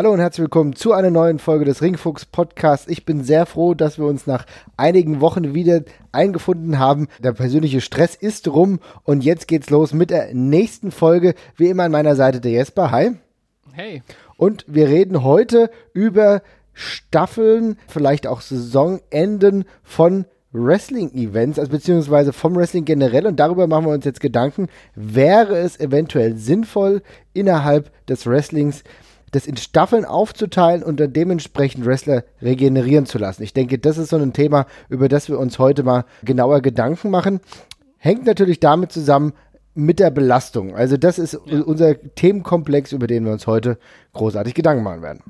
Hallo und herzlich willkommen zu einer neuen Folge des Ringfuchs Podcasts. Ich bin sehr froh, dass wir uns nach einigen Wochen wieder eingefunden haben. Der persönliche Stress ist rum und jetzt geht's los mit der nächsten Folge. Wie immer an meiner Seite der Jesper. Hi. Hey. Und wir reden heute über Staffeln, vielleicht auch Saisonenden von Wrestling-Events, also beziehungsweise vom Wrestling generell. Und darüber machen wir uns jetzt Gedanken. Wäre es eventuell sinnvoll, innerhalb des Wrestlings das in Staffeln aufzuteilen und dann dementsprechend Wrestler regenerieren zu lassen. Ich denke, das ist so ein Thema, über das wir uns heute mal genauer Gedanken machen. Hängt natürlich damit zusammen mit der Belastung. Also das ist ja. unser Themenkomplex, über den wir uns heute großartig Gedanken machen werden.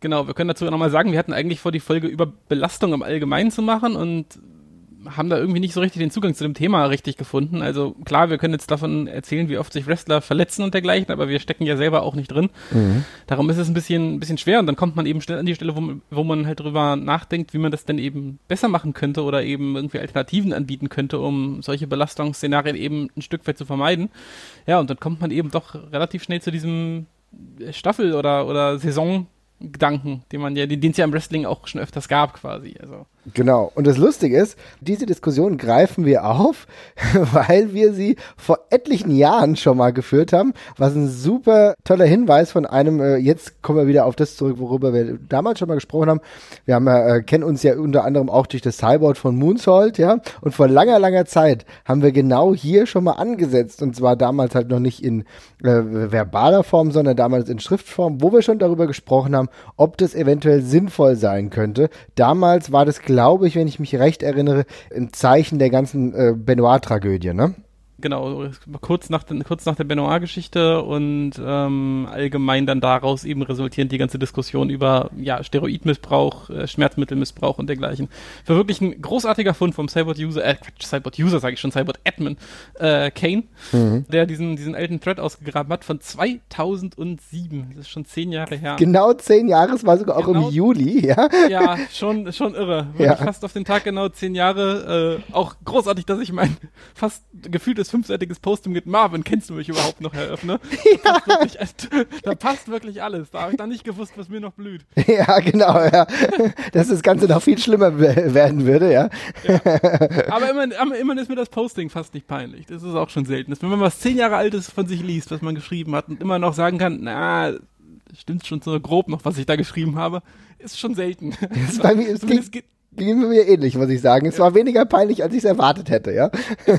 Genau, wir können dazu nochmal sagen, wir hatten eigentlich vor, die Folge über Belastung im Allgemeinen zu machen und haben da irgendwie nicht so richtig den Zugang zu dem Thema richtig gefunden. Also klar, wir können jetzt davon erzählen, wie oft sich Wrestler verletzen und dergleichen, aber wir stecken ja selber auch nicht drin. Mhm. Darum ist es ein bisschen, ein bisschen schwer und dann kommt man eben schnell an die Stelle, wo, wo man halt drüber nachdenkt, wie man das denn eben besser machen könnte oder eben irgendwie Alternativen anbieten könnte, um solche Belastungsszenarien eben ein Stück weit zu vermeiden. Ja, und dann kommt man eben doch relativ schnell zu diesem Staffel- oder, oder Saison- Gedanken, den man ja, den es ja im Wrestling auch schon öfters gab, quasi. Also. Genau. Und das Lustige ist, diese Diskussion greifen wir auf, weil wir sie vor etlichen Jahren schon mal geführt haben, was ein super toller Hinweis von einem, äh, jetzt kommen wir wieder auf das zurück, worüber wir damals schon mal gesprochen haben. Wir haben äh, kennen uns ja unter anderem auch durch das Cyborg von Moonsault, ja. Und vor langer, langer Zeit haben wir genau hier schon mal angesetzt. Und zwar damals halt noch nicht in äh, verbaler Form, sondern damals in Schriftform, wo wir schon darüber gesprochen haben, ob das eventuell sinnvoll sein könnte. Damals war das klar, glaube ich, wenn ich mich recht erinnere, ein Zeichen der ganzen äh, Benoit-Tragödie, ne? Genau, kurz nach, kurz nach der Benoit-Geschichte und ähm, allgemein dann daraus eben resultierend die ganze Diskussion über ja, Steroidmissbrauch, äh, Schmerzmittelmissbrauch und dergleichen. Für wirklich ein großartiger Fund vom Cyborg-User, äh, Cyborg-User sage ich schon, Cyborg-Admin, äh, Kane, mhm. der diesen, diesen alten Thread ausgegraben hat von 2007. Das ist schon zehn Jahre her. Genau zehn Jahre, es war sogar auch genau, im Juli, ja? Ja, schon, schon irre. Ja. fast auf den Tag genau zehn Jahre. Äh, auch großartig, dass ich mein fast gefühltes kleines fünfseitiges Posting mit Marvin, kennst du mich überhaupt noch, eröffne? Da, ja. wirklich, da passt wirklich alles. Da habe ich dann nicht gewusst, was mir noch blüht. Ja, genau, ja. Dass das Ganze noch viel schlimmer werden würde, ja. ja. Aber immerhin, immerhin ist mir das Posting fast nicht peinlich. Das ist auch schon selten. Wenn man was zehn Jahre altes von sich liest, was man geschrieben hat und immer noch sagen kann, na, stimmt schon so grob noch, was ich da geschrieben habe, ist schon selten. Ist bei mir, es ging, ging mir ähnlich, muss ich sagen. Es war weniger peinlich, als ich es erwartet hätte, ja.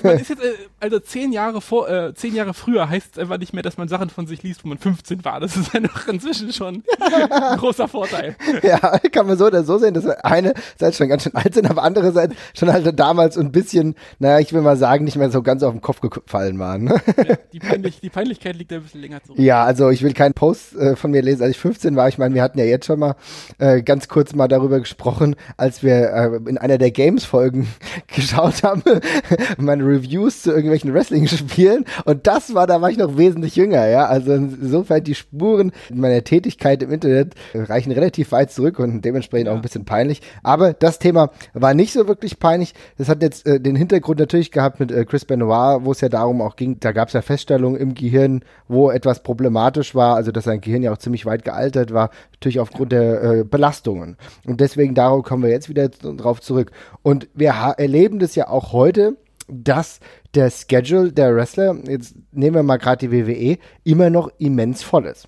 Man ist jetzt, äh, also zehn Jahre vor, äh, zehn Jahre früher heißt es einfach nicht mehr, dass man Sachen von sich liest, wo man 15 war. Das ist einfach inzwischen schon ein großer Vorteil. Ja, kann man so oder so sehen, dass eine Seite schon ganz schön alt sind, aber andere Seite schon halt damals ein bisschen, naja, ich will mal sagen, nicht mehr so ganz auf den Kopf gefallen waren. Ne? Ja, die, Peinlich, die Peinlichkeit liegt ein bisschen länger zurück. Ja, also ich will keinen Post äh, von mir lesen, als ich 15 war. Ich meine, wir hatten ja jetzt schon mal äh, ganz kurz mal darüber gesprochen, als wir äh, in einer der Games-Folgen geschaut habe, meine Reviews zu irgendwelchen Wrestling-Spielen. Und das war, da war ich noch wesentlich jünger, ja. Also insofern die Spuren meiner Tätigkeit im Internet reichen relativ weit zurück und dementsprechend ja. auch ein bisschen peinlich. Aber das Thema war nicht so wirklich peinlich. Das hat jetzt äh, den Hintergrund natürlich gehabt mit äh, Chris Benoit, wo es ja darum auch ging, da gab es ja Feststellungen im Gehirn, wo etwas problematisch war, also dass sein Gehirn ja auch ziemlich weit gealtert war, natürlich aufgrund der äh, Belastungen. Und deswegen darauf kommen wir jetzt wieder drauf zurück. Und wir erleben das ja auch heute, dass der Schedule der Wrestler, jetzt nehmen wir mal gerade die WWE, immer noch immens voll ist.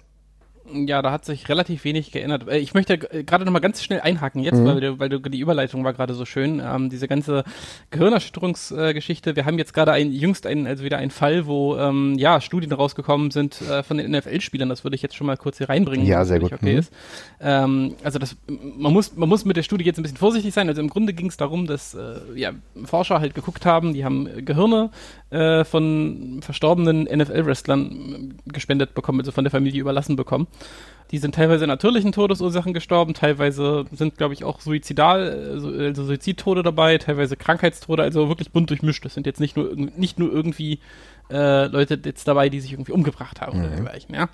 Ja, da hat sich relativ wenig geändert. Äh, ich möchte gerade noch mal ganz schnell einhaken jetzt, mhm. weil, du, weil du, die Überleitung war gerade so schön. Ähm, diese ganze Gehirnerschütterungsgeschichte. Äh, wir haben jetzt gerade ein, jüngst ein, also wieder einen Fall, wo ähm, ja Studien rausgekommen sind äh, von den NFL-Spielern. Das würde ich jetzt schon mal kurz hier reinbringen. Ja, sehr gut. Okay mhm. ist. Ähm, also das, man muss, man muss mit der Studie jetzt ein bisschen vorsichtig sein. Also im Grunde ging es darum, dass äh, ja, Forscher halt geguckt haben, die haben Gehirne äh, von verstorbenen NFL-Wrestlern gespendet bekommen, also von der Familie überlassen bekommen. Die sind teilweise natürlichen Todesursachen gestorben, teilweise sind, glaube ich, auch suizidal, also Suizidtode dabei, teilweise Krankheitstode, also wirklich bunt durchmischt. Das sind jetzt nicht nur, nicht nur irgendwie äh, Leute jetzt dabei, die sich irgendwie umgebracht haben mhm. oder dergleichen, ja.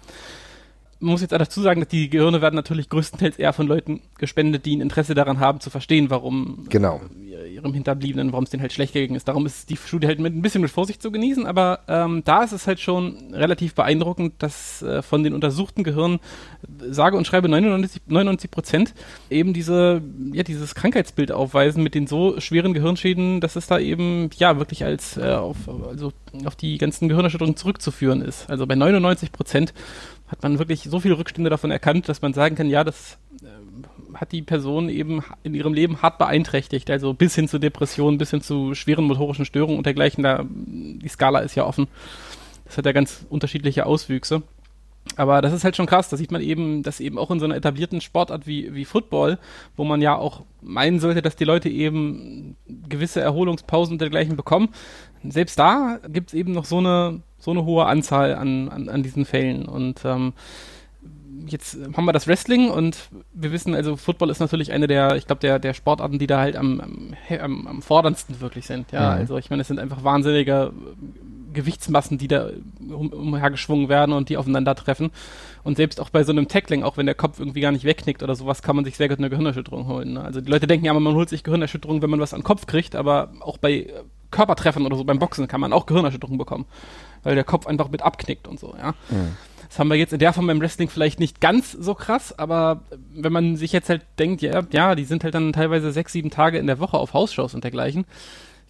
Man muss jetzt auch dazu sagen, dass die Gehirne werden natürlich größtenteils eher von Leuten gespendet, die ein Interesse daran haben, zu verstehen, warum genau. Äh, ihrem Hinterbliebenen, warum es denen halt schlecht gegangen ist. Darum ist die Studie halt mit ein bisschen mit Vorsicht zu genießen, aber ähm, da ist es halt schon relativ beeindruckend, dass äh, von den untersuchten Gehirnen sage und schreibe 99 Prozent eben diese, ja, dieses Krankheitsbild aufweisen mit den so schweren Gehirnschäden, dass es da eben ja wirklich als äh, auf, also auf die ganzen Gehirnerschütterungen zurückzuführen ist. Also bei 99 Prozent hat man wirklich so viele Rückstände davon erkannt, dass man sagen kann, ja, das äh, hat die Person eben in ihrem Leben hart beeinträchtigt, also bis hin zu Depressionen, bis hin zu schweren motorischen Störungen und dergleichen. Da, die Skala ist ja offen. Das hat ja ganz unterschiedliche Auswüchse. Aber das ist halt schon krass. Da sieht man eben, dass eben auch in so einer etablierten Sportart wie, wie Football, wo man ja auch meinen sollte, dass die Leute eben gewisse Erholungspausen und dergleichen bekommen, selbst da gibt es eben noch so eine, so eine hohe Anzahl an, an, an diesen Fällen. Und ähm, jetzt haben wir das Wrestling und wir wissen, also Football ist natürlich eine der, ich glaube, der, der Sportarten, die da halt am, am, am forderndsten wirklich sind. Ja, mhm. also ich meine, es sind einfach wahnsinnige Gewichtsmassen, die da um, umhergeschwungen werden und die aufeinandertreffen. Und selbst auch bei so einem Tackling, auch wenn der Kopf irgendwie gar nicht wegknickt oder sowas, kann man sich sehr gut eine Gehirnerschütterung holen. Ne? Also die Leute denken ja, man holt sich Gehirnerschütterung, wenn man was an den Kopf kriegt, aber auch bei Körpertreffern oder so beim Boxen kann man auch Gehirnerschütterung bekommen, weil der Kopf einfach mit abknickt und so, ja. Mhm. Das haben wir jetzt in der Form beim Wrestling vielleicht nicht ganz so krass, aber wenn man sich jetzt halt denkt, ja, ja, die sind halt dann teilweise sechs, sieben Tage in der Woche auf Hausshows und dergleichen,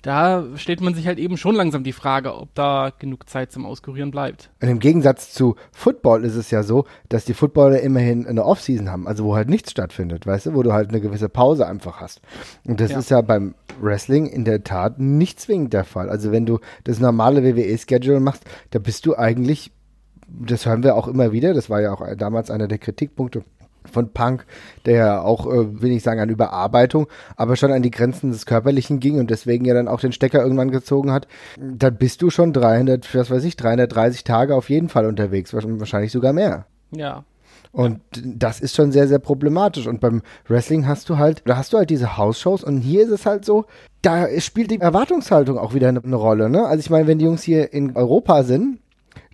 da stellt man sich halt eben schon langsam die Frage, ob da genug Zeit zum Auskurieren bleibt. Und im Gegensatz zu Football ist es ja so, dass die Footballer immerhin eine Offseason haben, also wo halt nichts stattfindet, weißt du, wo du halt eine gewisse Pause einfach hast. Und das ja. ist ja beim Wrestling in der Tat nicht zwingend der Fall. Also wenn du das normale WWE-Schedule machst, da bist du eigentlich, das hören wir auch immer wieder, das war ja auch damals einer der Kritikpunkte von Punk, der auch, äh, will ich sagen, an Überarbeitung, aber schon an die Grenzen des Körperlichen ging und deswegen ja dann auch den Stecker irgendwann gezogen hat, dann bist du schon 300, was weiß ich, 330 Tage auf jeden Fall unterwegs, wahrscheinlich sogar mehr. Ja. Und das ist schon sehr, sehr problematisch. Und beim Wrestling hast du halt, da hast du halt diese House-Shows und hier ist es halt so, da spielt die Erwartungshaltung auch wieder eine, eine Rolle, ne? Also ich meine, wenn die Jungs hier in Europa sind,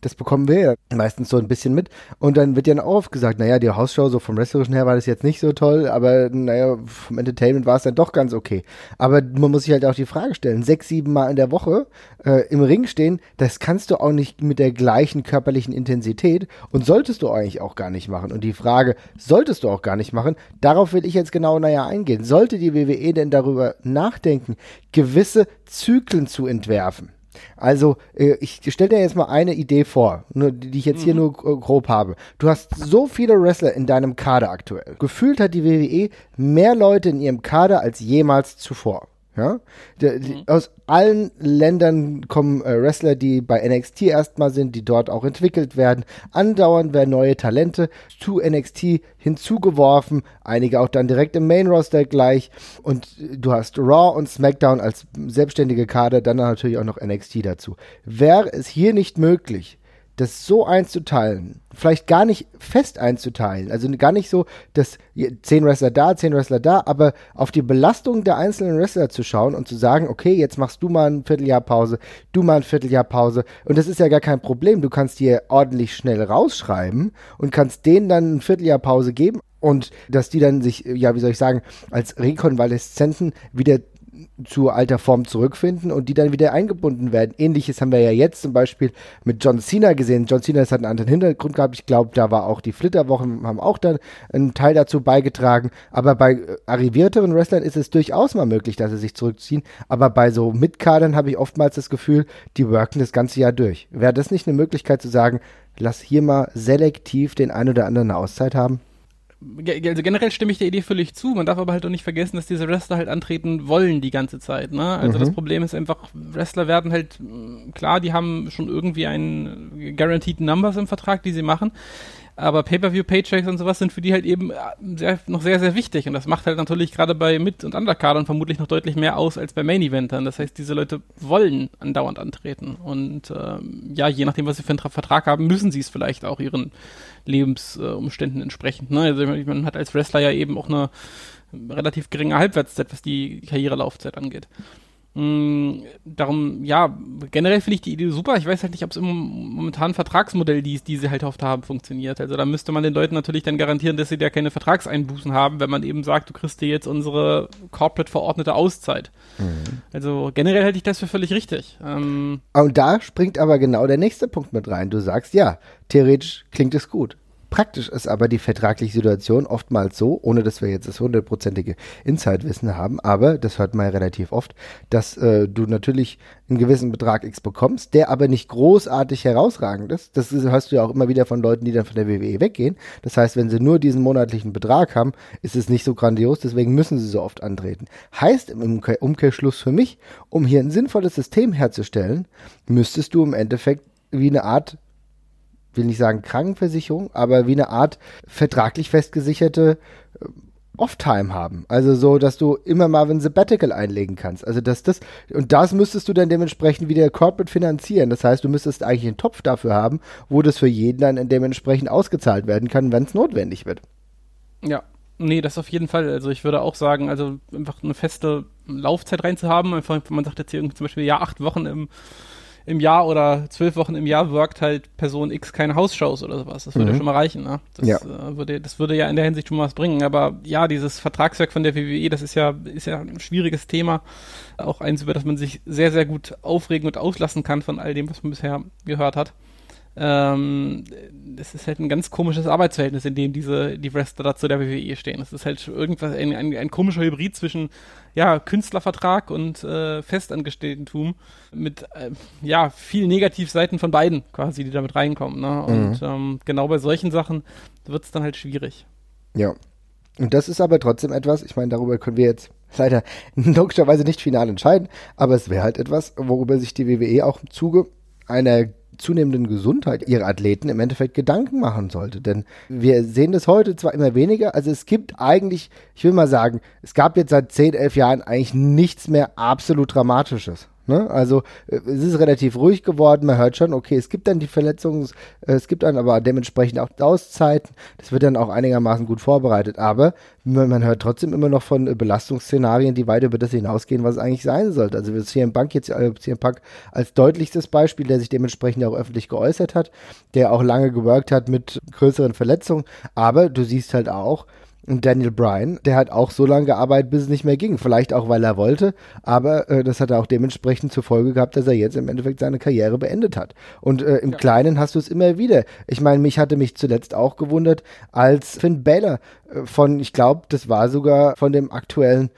das bekommen wir ja meistens so ein bisschen mit. Und dann wird ja auch oft gesagt, naja, die Hausshow so vom Wrestlerischen her war das jetzt nicht so toll, aber naja, vom Entertainment war es dann doch ganz okay. Aber man muss sich halt auch die Frage stellen, sechs, sieben Mal in der Woche äh, im Ring stehen, das kannst du auch nicht mit der gleichen körperlichen Intensität und solltest du eigentlich auch gar nicht machen. Und die Frage, solltest du auch gar nicht machen, darauf will ich jetzt genau naja eingehen. Sollte die WWE denn darüber nachdenken, gewisse Zyklen zu entwerfen? Also, äh, ich stelle dir jetzt mal eine Idee vor, die ich jetzt mhm. hier nur grob habe. Du hast so viele Wrestler in deinem Kader aktuell. Gefühlt hat die WWE mehr Leute in ihrem Kader als jemals zuvor. Ja? De, die, mhm. Aus allen Ländern kommen äh, Wrestler, die bei NXT erstmal sind, die dort auch entwickelt werden. Andauernd werden neue Talente zu NXT hinzugeworfen, einige auch dann direkt im Main Roster gleich. Und du hast Raw und SmackDown als selbstständige Kader, dann natürlich auch noch NXT dazu. Wäre es hier nicht möglich, das so einzuteilen, vielleicht gar nicht fest einzuteilen, also gar nicht so, dass zehn Wrestler da, zehn Wrestler da, aber auf die Belastung der einzelnen Wrestler zu schauen und zu sagen, okay, jetzt machst du mal ein Vierteljahr Pause, du mal ein Vierteljahr Pause und das ist ja gar kein Problem, du kannst dir ordentlich schnell rausschreiben und kannst denen dann ein Vierteljahr Pause geben und dass die dann sich, ja, wie soll ich sagen, als Rekonvaleszenten wieder zu alter Form zurückfinden und die dann wieder eingebunden werden. Ähnliches haben wir ja jetzt zum Beispiel mit John Cena gesehen. John Cena hat einen anderen Hintergrund gehabt. Ich glaube, da war auch die Flitterwochen, haben auch dann einen Teil dazu beigetragen. Aber bei äh, arrivierteren Wrestlern ist es durchaus mal möglich, dass sie sich zurückziehen. Aber bei so Mitkadern habe ich oftmals das Gefühl, die worken das ganze Jahr durch. Wäre das nicht eine Möglichkeit zu sagen, lass hier mal selektiv den ein oder anderen eine Auszeit haben? Also generell stimme ich der Idee völlig zu. Man darf aber halt auch nicht vergessen, dass diese Wrestler halt antreten wollen die ganze Zeit. Ne? Also mhm. das Problem ist einfach, Wrestler werden halt, klar, die haben schon irgendwie einen Guaranteed Numbers im Vertrag, die sie machen. Aber Pay-Per-View-Paychecks und sowas sind für die halt eben äh, sehr, noch sehr, sehr wichtig. Und das macht halt natürlich gerade bei Mid- und Undercardern vermutlich noch deutlich mehr aus als bei Main-Eventern. Das heißt, diese Leute wollen andauernd antreten. Und ähm, ja, je nachdem, was sie für einen Vertrag haben, müssen sie es vielleicht auch ihren Lebensumständen äh, entsprechend. Ne? Also man hat als Wrestler ja eben auch eine relativ geringe Halbwertszeit, was die Karrierelaufzeit angeht. Mm, darum, ja, generell finde ich die Idee super. Ich weiß halt nicht, ob es im momentanen Vertragsmodell, die, die sie halt oft haben, funktioniert. Also da müsste man den Leuten natürlich dann garantieren, dass sie da keine Vertragseinbußen haben, wenn man eben sagt, du kriegst dir jetzt unsere corporate verordnete Auszeit. Mhm. Also generell halte ich das für völlig richtig. Ähm, Und da springt aber genau der nächste Punkt mit rein. Du sagst, ja, theoretisch klingt es gut. Praktisch ist aber die vertragliche Situation oftmals so, ohne dass wir jetzt das hundertprozentige Insight-Wissen haben, aber das hört man ja relativ oft, dass äh, du natürlich einen gewissen Betrag X bekommst, der aber nicht großartig herausragend ist. Das ist, hörst du ja auch immer wieder von Leuten, die dann von der WWE weggehen. Das heißt, wenn sie nur diesen monatlichen Betrag haben, ist es nicht so grandios, deswegen müssen sie so oft antreten. Heißt im Umkehr Umkehrschluss für mich, um hier ein sinnvolles System herzustellen, müsstest du im Endeffekt wie eine Art will nicht sagen Krankenversicherung, aber wie eine Art vertraglich festgesicherte äh, Off-Time haben. Also so, dass du immer mal ein Sabbatical einlegen kannst. Also dass das, und das müsstest du dann dementsprechend wieder corporate finanzieren. Das heißt, du müsstest eigentlich einen Topf dafür haben, wo das für jeden dann dementsprechend ausgezahlt werden kann, wenn es notwendig wird. Ja, Nee, das auf jeden Fall. Also ich würde auch sagen, also einfach eine feste Laufzeit reinzuhaben. Einfach, man sagt jetzt hier zum Beispiel, ja, acht Wochen im im Jahr oder zwölf Wochen im Jahr workt halt Person X keine Hausshows oder sowas. Das würde mhm. ja schon mal reichen. Ne? Das, ja. Äh, würde, das würde ja in der Hinsicht schon mal was bringen. Aber ja, dieses Vertragswerk von der WWE, das ist ja, ist ja ein schwieriges Thema. Auch eins, über das man sich sehr, sehr gut aufregen und auslassen kann von all dem, was man bisher gehört hat. Ähm, das ist halt ein ganz komisches Arbeitsverhältnis, in dem diese die Wrestler da zu der WWE stehen. Das ist halt irgendwas, ein, ein, ein komischer Hybrid zwischen ja, Künstlervertrag und äh, Festangestelltentum mit äh, ja, viel Negativseiten von beiden quasi, die damit reinkommen. Ne? Und mhm. ähm, genau bei solchen Sachen wird es dann halt schwierig. Ja. Und das ist aber trotzdem etwas, ich meine, darüber können wir jetzt leider logischerweise nicht final entscheiden, aber es wäre halt etwas, worüber sich die WWE auch im Zuge einer zunehmenden Gesundheit ihrer Athleten im Endeffekt Gedanken machen sollte. Denn wir sehen das heute zwar immer weniger, also es gibt eigentlich, ich will mal sagen, es gab jetzt seit 10, 11 Jahren eigentlich nichts mehr absolut Dramatisches. Ne? Also äh, es ist relativ ruhig geworden, man hört schon, okay, es gibt dann die Verletzungen, äh, es gibt dann aber dementsprechend auch Auszeiten, das wird dann auch einigermaßen gut vorbereitet, aber man hört trotzdem immer noch von äh, Belastungsszenarien, die weit über das hinausgehen, was es eigentlich sein sollte. Also wir CM Bank jetzt äh, CM Punk als deutlichstes Beispiel, der sich dementsprechend auch öffentlich geäußert hat, der auch lange geworkt hat mit größeren Verletzungen, aber du siehst halt auch, Daniel Bryan, der hat auch so lange gearbeitet, bis es nicht mehr ging. Vielleicht auch, weil er wollte, aber äh, das hat er auch dementsprechend zur Folge gehabt, dass er jetzt im Endeffekt seine Karriere beendet hat. Und äh, im ja. Kleinen hast du es immer wieder. Ich meine, mich hatte mich zuletzt auch gewundert, als Finn Balor äh, von, ich glaube, das war sogar von dem aktuellen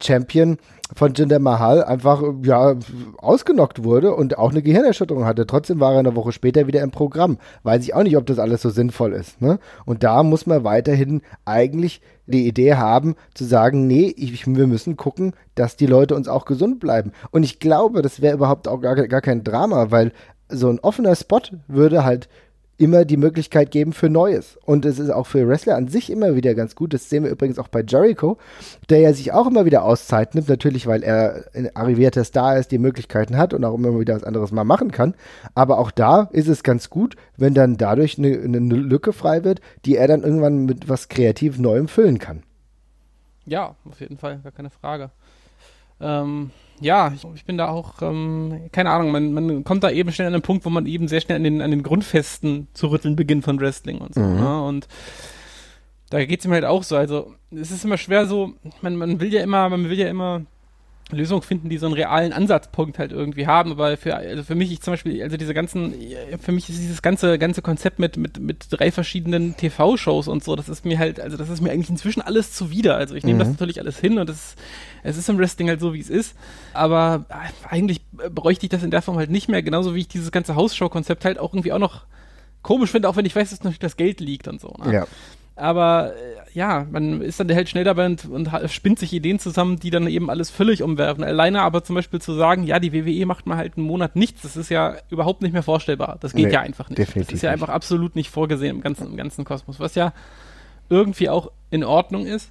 Champion von Jinder Mahal einfach ja ausgenockt wurde und auch eine Gehirnerschütterung hatte. Trotzdem war er eine Woche später wieder im Programm. Weiß ich auch nicht, ob das alles so sinnvoll ist. Ne? Und da muss man weiterhin eigentlich die Idee haben, zu sagen, nee, ich, wir müssen gucken, dass die Leute uns auch gesund bleiben. Und ich glaube, das wäre überhaupt auch gar, gar kein Drama, weil so ein offener Spot würde halt immer die Möglichkeit geben für Neues. Und es ist auch für Wrestler an sich immer wieder ganz gut. Das sehen wir übrigens auch bei Jericho, der ja sich auch immer wieder Auszeit nimmt. Natürlich, weil er ein arrivierter Star ist, die Möglichkeiten hat und auch immer wieder was anderes mal machen kann. Aber auch da ist es ganz gut, wenn dann dadurch eine, eine Lücke frei wird, die er dann irgendwann mit was kreativ Neuem füllen kann. Ja, auf jeden Fall, gar keine Frage. Ähm, ja, ich, ich, bin da auch, ähm, keine Ahnung, man, man kommt da eben schnell an den Punkt, wo man eben sehr schnell an den, an den Grundfesten zu rütteln beginnt von Wrestling und so. Mhm. Ne? Und da geht es ihm halt auch so. Also es ist immer schwer so, man, man will ja immer, man will ja immer Lösungen finden, die so einen realen Ansatzpunkt halt irgendwie haben. Aber für, also für mich, ich zum Beispiel, also diese ganzen, für mich ist dieses ganze, ganze Konzept mit, mit, mit drei verschiedenen TV-Shows und so, das ist mir halt, also das ist mir eigentlich inzwischen alles zuwider. Also ich nehme mhm. das natürlich alles hin und das, es ist im Wrestling halt so, wie es ist. Aber eigentlich bräuchte ich das in der Form halt nicht mehr, genauso wie ich dieses ganze Hausshow-Konzept halt auch irgendwie auch noch komisch finde, auch wenn ich weiß, dass natürlich das Geld liegt und so. Ne? Ja. Aber äh, ja, man ist dann halt schnell dabei und, und, spinnt sich Ideen zusammen, die dann eben alles völlig umwerfen. Alleine aber zum Beispiel zu sagen, ja, die WWE macht mal halt einen Monat nichts, das ist ja überhaupt nicht mehr vorstellbar. Das geht nee, ja einfach nicht. Definitiv das ist ja einfach absolut nicht vorgesehen im ganzen, im ganzen Kosmos, was ja irgendwie auch in Ordnung ist.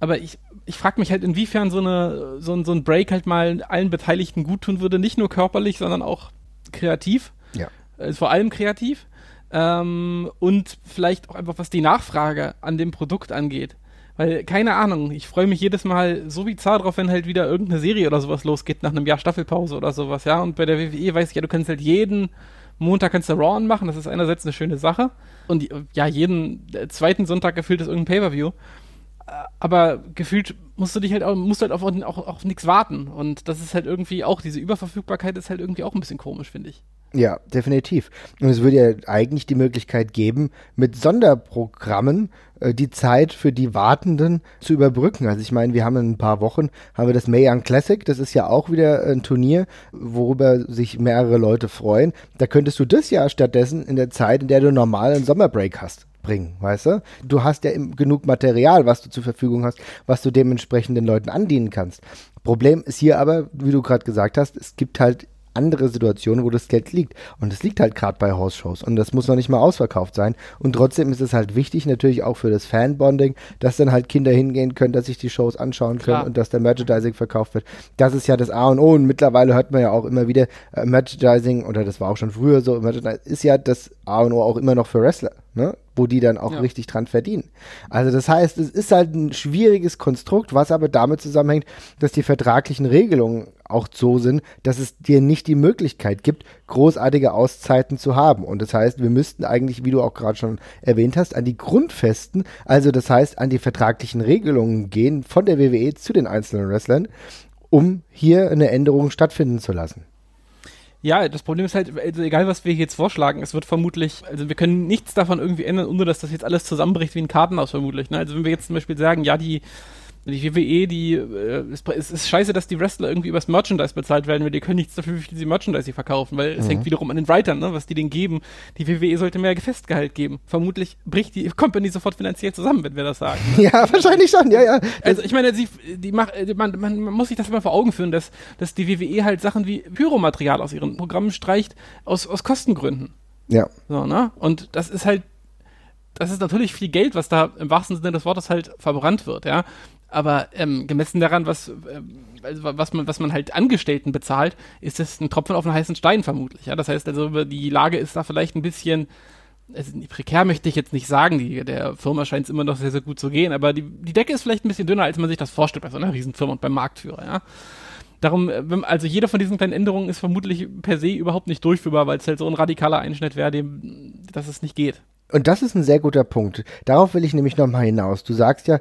Aber ich, ich frage mich halt, inwiefern so, eine, so, ein, so ein Break halt mal allen Beteiligten gut tun würde, nicht nur körperlich, sondern auch kreativ. Ja. Also vor allem kreativ. Ähm, und vielleicht auch einfach, was die Nachfrage an dem Produkt angeht. Weil, keine Ahnung, ich freue mich jedes Mal so bizarr drauf, wenn halt wieder irgendeine Serie oder sowas losgeht, nach einem Jahr Staffelpause oder sowas, ja. Und bei der WWE weiß ich ja, du kannst halt jeden Montag kannst du Raw machen, das ist einerseits eine schöne Sache. Und ja, jeden zweiten Sonntag gefühlt ist irgendein Pay-Per-View. Aber gefühlt musst du dich halt auch, musst halt auf, auch auf nichts warten. Und das ist halt irgendwie auch, diese Überverfügbarkeit ist halt irgendwie auch ein bisschen komisch, finde ich. Ja, definitiv. Und es würde ja eigentlich die Möglichkeit geben, mit Sonderprogrammen äh, die Zeit für die Wartenden zu überbrücken. Also ich meine, wir haben in ein paar Wochen haben wir das Mae Young Classic, das ist ja auch wieder ein Turnier, worüber sich mehrere Leute freuen. Da könntest du das ja stattdessen in der Zeit, in der du normal einen Sommerbreak hast bringen, weißt du? Du hast ja genug Material, was du zur Verfügung hast, was du dementsprechend den Leuten andienen kannst. Problem ist hier aber, wie du gerade gesagt hast, es gibt halt andere Situationen, wo das Geld liegt. Und es liegt halt gerade bei House-Shows. Und das muss noch nicht mal ausverkauft sein. Und trotzdem ist es halt wichtig, natürlich auch für das Fanbonding, dass dann halt Kinder hingehen können, dass sich die Shows anschauen können Klar. und dass der Merchandising verkauft wird. Das ist ja das A und O. Und mittlerweile hört man ja auch immer wieder, äh, Merchandising, oder das war auch schon früher so, Merchandising ist ja das A und O auch immer noch für Wrestler. Ne? wo die dann auch ja. richtig dran verdienen. Also das heißt, es ist halt ein schwieriges Konstrukt, was aber damit zusammenhängt, dass die vertraglichen Regelungen auch so sind, dass es dir nicht die Möglichkeit gibt, großartige Auszeiten zu haben. Und das heißt, wir müssten eigentlich, wie du auch gerade schon erwähnt hast, an die Grundfesten, also das heißt an die vertraglichen Regelungen gehen von der WWE zu den einzelnen Wrestlern, um hier eine Änderung stattfinden zu lassen. Ja, das Problem ist halt, also egal was wir jetzt vorschlagen, es wird vermutlich, also wir können nichts davon irgendwie ändern, ohne dass das jetzt alles zusammenbricht wie ein Kartenhaus vermutlich. Ne? Also wenn wir jetzt zum Beispiel sagen, ja, die die WWE, die, äh, es ist scheiße, dass die Wrestler irgendwie übers Merchandise bezahlt werden, weil die können nichts dafür, wie viel sie Merchandise sie verkaufen, weil mhm. es hängt wiederum an den Writern, ne, was die denen geben. Die WWE sollte mehr Festgehalt geben. Vermutlich bricht die Company sofort finanziell zusammen, wenn wir das sagen. Ne? Ja, wahrscheinlich schon, ja, ja. Also ich meine, sie, die macht, man, man, man muss sich das immer vor Augen führen, dass, dass die WWE halt Sachen wie Pyromaterial aus ihren Programmen streicht, aus, aus Kostengründen. Ja. So, ne? Und das ist halt das ist natürlich viel Geld, was da im wahrsten Sinne des Wortes halt verbrannt wird, ja. Aber ähm, gemessen daran, was, äh, was, man, was man halt Angestellten bezahlt, ist es ein Tropfen auf einen heißen Stein vermutlich. Ja? Das heißt also, die Lage ist da vielleicht ein bisschen, also prekär möchte ich jetzt nicht sagen, die, der Firma scheint es immer noch sehr, sehr gut zu gehen, aber die, die Decke ist vielleicht ein bisschen dünner, als man sich das vorstellt bei so einer Riesenfirma und beim Marktführer. Ja? Darum, äh, also jede von diesen kleinen Änderungen ist vermutlich per se überhaupt nicht durchführbar, weil es halt so ein radikaler Einschnitt wäre, dem, dass es nicht geht. Und das ist ein sehr guter Punkt. Darauf will ich nämlich nochmal hinaus. Du sagst ja,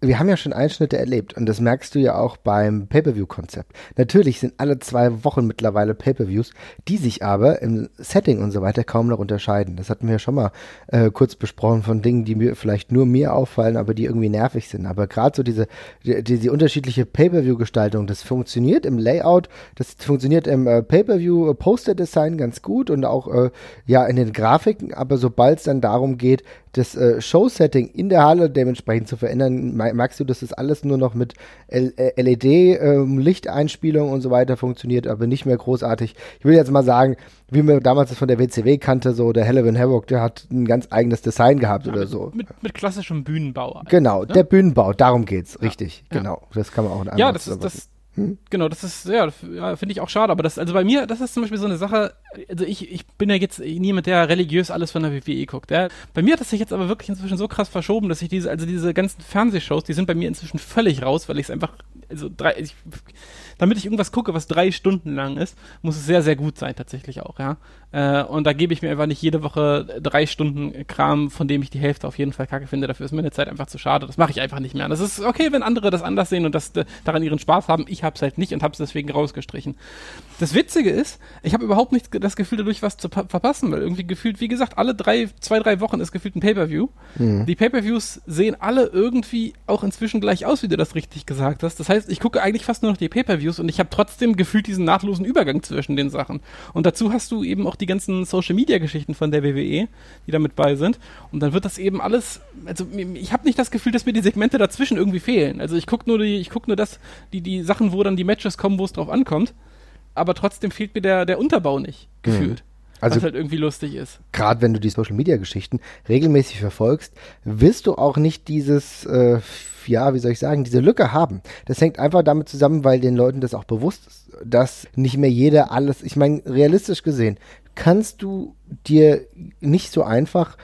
wir haben ja schon Einschnitte erlebt und das merkst du ja auch beim Pay-per-view-Konzept. Natürlich sind alle zwei Wochen mittlerweile Pay-per-views, die sich aber im Setting und so weiter kaum noch unterscheiden. Das hatten wir ja schon mal äh, kurz besprochen von Dingen, die mir vielleicht nur mir auffallen, aber die irgendwie nervig sind. Aber gerade so diese die, die unterschiedliche Pay-per-view-Gestaltung, das funktioniert im Layout, das funktioniert im äh, Pay-per-view-Poster-Design ganz gut und auch äh, ja in den Grafiken. Aber sobald es dann darum geht, das äh, Show-Setting in der Halle dementsprechend zu verändern, merkst du, dass das alles nur noch mit LED-Lichteinspielung äh, ähm, und so weiter funktioniert, aber nicht mehr großartig. Ich will jetzt mal sagen, wie man damals das von der WCW kannte, so der in Havoc, der hat ein ganz eigenes Design gehabt ja, oder mit, so. Mit, mit, klassischem Bühnenbau. Genau, ne? der Bühnenbau, darum geht's, ja, richtig, ja. genau. Das kann man auch in Ja, das ist, das, hm? Genau, das ist, ja, ja finde ich auch schade, aber das, also bei mir, das ist zum Beispiel so eine Sache, also ich, ich bin ja jetzt niemand, der religiös alles von der WWE guckt. Ja. Bei mir hat das sich jetzt aber wirklich inzwischen so krass verschoben, dass ich diese, also diese ganzen Fernsehshows, die sind bei mir inzwischen völlig raus, weil ich es einfach, also drei, ich, damit ich irgendwas gucke, was drei Stunden lang ist, muss es sehr, sehr gut sein, tatsächlich auch, ja. Äh, und da gebe ich mir einfach nicht jede Woche drei Stunden Kram, von dem ich die Hälfte auf jeden Fall kacke finde. Dafür ist meine Zeit einfach zu schade. Das mache ich einfach nicht mehr. Das ist okay, wenn andere das anders sehen und das, daran ihren Spaß haben. Ich habe es halt nicht und habe es deswegen rausgestrichen. Das Witzige ist, ich habe überhaupt nicht das Gefühl, dadurch was zu verpassen, weil irgendwie gefühlt, wie gesagt, alle drei, zwei, drei Wochen ist gefühlt ein Pay-Per-View. Mhm. Die Pay-Per-Views sehen alle irgendwie auch inzwischen gleich aus, wie du das richtig gesagt hast. Das heißt, ich gucke eigentlich fast nur noch die Pay-Per-Views und ich habe trotzdem gefühlt diesen nahtlosen Übergang zwischen den Sachen. Und dazu hast du eben auch die ganzen Social-Media-Geschichten von der WWE, die da mit bei sind. Und dann wird das eben alles, also ich habe nicht das Gefühl, dass mir die Segmente dazwischen irgendwie fehlen. Also ich gucke nur die, ich gucke nur das, die, die Sachen, wo dann die Matches kommen, wo es drauf ankommt aber trotzdem fehlt mir der, der Unterbau nicht, mhm. Also, was halt irgendwie lustig ist. Gerade wenn du die Social Media Geschichten regelmäßig verfolgst, wirst du auch nicht dieses, äh, ja, wie soll ich sagen, diese Lücke haben. Das hängt einfach damit zusammen, weil den Leuten das auch bewusst ist, dass nicht mehr jeder alles, ich meine, realistisch gesehen, kannst du dir nicht so einfach,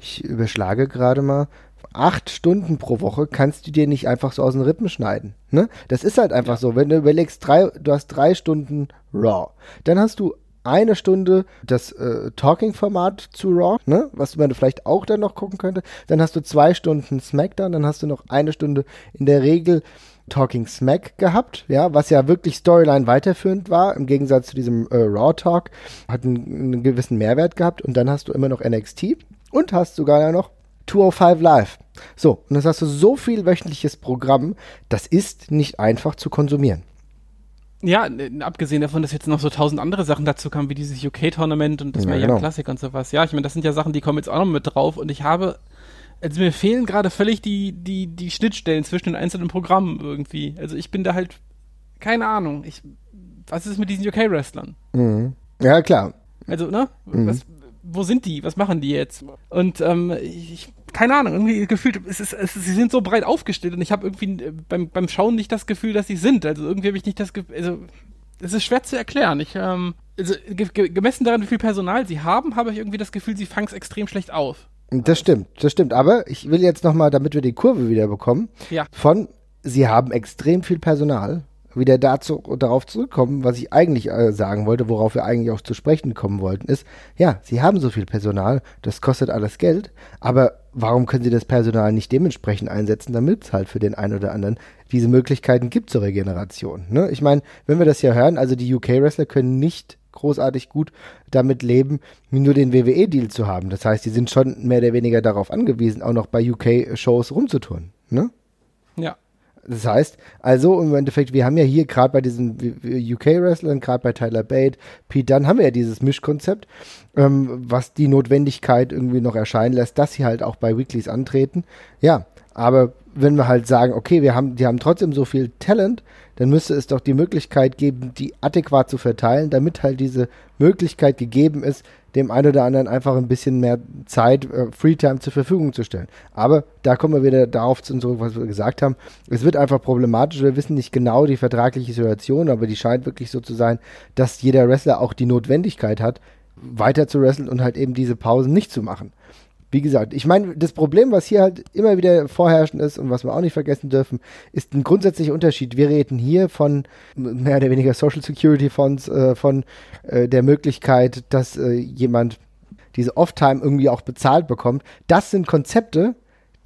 ich überschlage gerade mal, acht Stunden pro Woche kannst du dir nicht einfach so aus den Rippen schneiden. Ne? Das ist halt einfach so. Wenn du überlegst, drei, du hast drei Stunden Raw, dann hast du eine Stunde das äh, Talking-Format zu Raw, ne? was man vielleicht auch dann noch gucken könnte. Dann hast du zwei Stunden SmackDown, dann hast du noch eine Stunde in der Regel Talking Smack gehabt, ja, was ja wirklich Storyline weiterführend war, im Gegensatz zu diesem äh, Raw Talk, hat einen, einen, gewissen Mehrwert gehabt und dann hast du immer noch NXT und hast sogar noch 205 Live. So, und das hast du so viel wöchentliches Programm, das ist nicht einfach zu konsumieren. Ja, abgesehen davon, dass jetzt noch so tausend andere Sachen dazu kamen, wie dieses UK-Tournament und das ja, Mayhem genau. Classic und sowas. Ja, ich meine, das sind ja Sachen, die kommen jetzt auch noch mit drauf und ich habe, also mir fehlen gerade völlig die, die, die Schnittstellen zwischen den einzelnen Programmen irgendwie. Also ich bin da halt, keine Ahnung, ich, was ist mit diesen UK-Wrestlern? Mhm. Ja, klar. Also, ne? Mhm. Was, wo sind die? Was machen die jetzt? Und ähm, ich, keine Ahnung, irgendwie gefühlt, es ist, es ist, sie sind so breit aufgestellt und ich habe irgendwie äh, beim, beim Schauen nicht das Gefühl, dass sie sind. Also irgendwie habe ich nicht das Gefühl, also es ist schwer zu erklären. Ich, ähm, also ge gemessen daran, wie viel Personal sie haben, habe ich irgendwie das Gefühl, sie fangen es extrem schlecht auf. Das stimmt, das stimmt. Aber ich will jetzt nochmal, damit wir die Kurve wieder bekommen, ja. von sie haben extrem viel Personal wieder dazu, darauf zurückkommen, was ich eigentlich äh, sagen wollte, worauf wir eigentlich auch zu sprechen kommen wollten, ist, ja, sie haben so viel Personal, das kostet alles Geld, aber warum können sie das Personal nicht dementsprechend einsetzen, damit es halt für den einen oder anderen diese Möglichkeiten gibt zur Regeneration. Ne? Ich meine, wenn wir das hier hören, also die UK-Wrestler können nicht großartig gut damit leben, nur den WWE-Deal zu haben. Das heißt, die sind schon mehr oder weniger darauf angewiesen, auch noch bei UK-Shows rumzutun. Ne? Das heißt, also im Endeffekt, wir haben ja hier gerade bei diesen UK-Wrestlern, gerade bei Tyler Bate, Pete Dunne, haben wir ja dieses Mischkonzept, ähm, was die Notwendigkeit irgendwie noch erscheinen lässt, dass sie halt auch bei Weeklies antreten. Ja, aber wenn wir halt sagen, okay, wir haben, die haben trotzdem so viel Talent, dann müsste es doch die Möglichkeit geben, die adäquat zu verteilen, damit halt diese Möglichkeit gegeben ist, dem einen oder anderen einfach ein bisschen mehr Zeit, äh, Freetime zur Verfügung zu stellen. Aber da kommen wir wieder darauf zurück, was wir gesagt haben. Es wird einfach problematisch. Wir wissen nicht genau die vertragliche Situation, aber die scheint wirklich so zu sein, dass jeder Wrestler auch die Notwendigkeit hat, weiter zu wresteln und halt eben diese Pausen nicht zu machen wie gesagt, ich meine, das Problem, was hier halt immer wieder vorherrschend ist und was wir auch nicht vergessen dürfen, ist ein grundsätzlicher Unterschied. Wir reden hier von mehr oder weniger Social Security Fonds, äh, von äh, der Möglichkeit, dass äh, jemand diese Off-Time irgendwie auch bezahlt bekommt. Das sind Konzepte,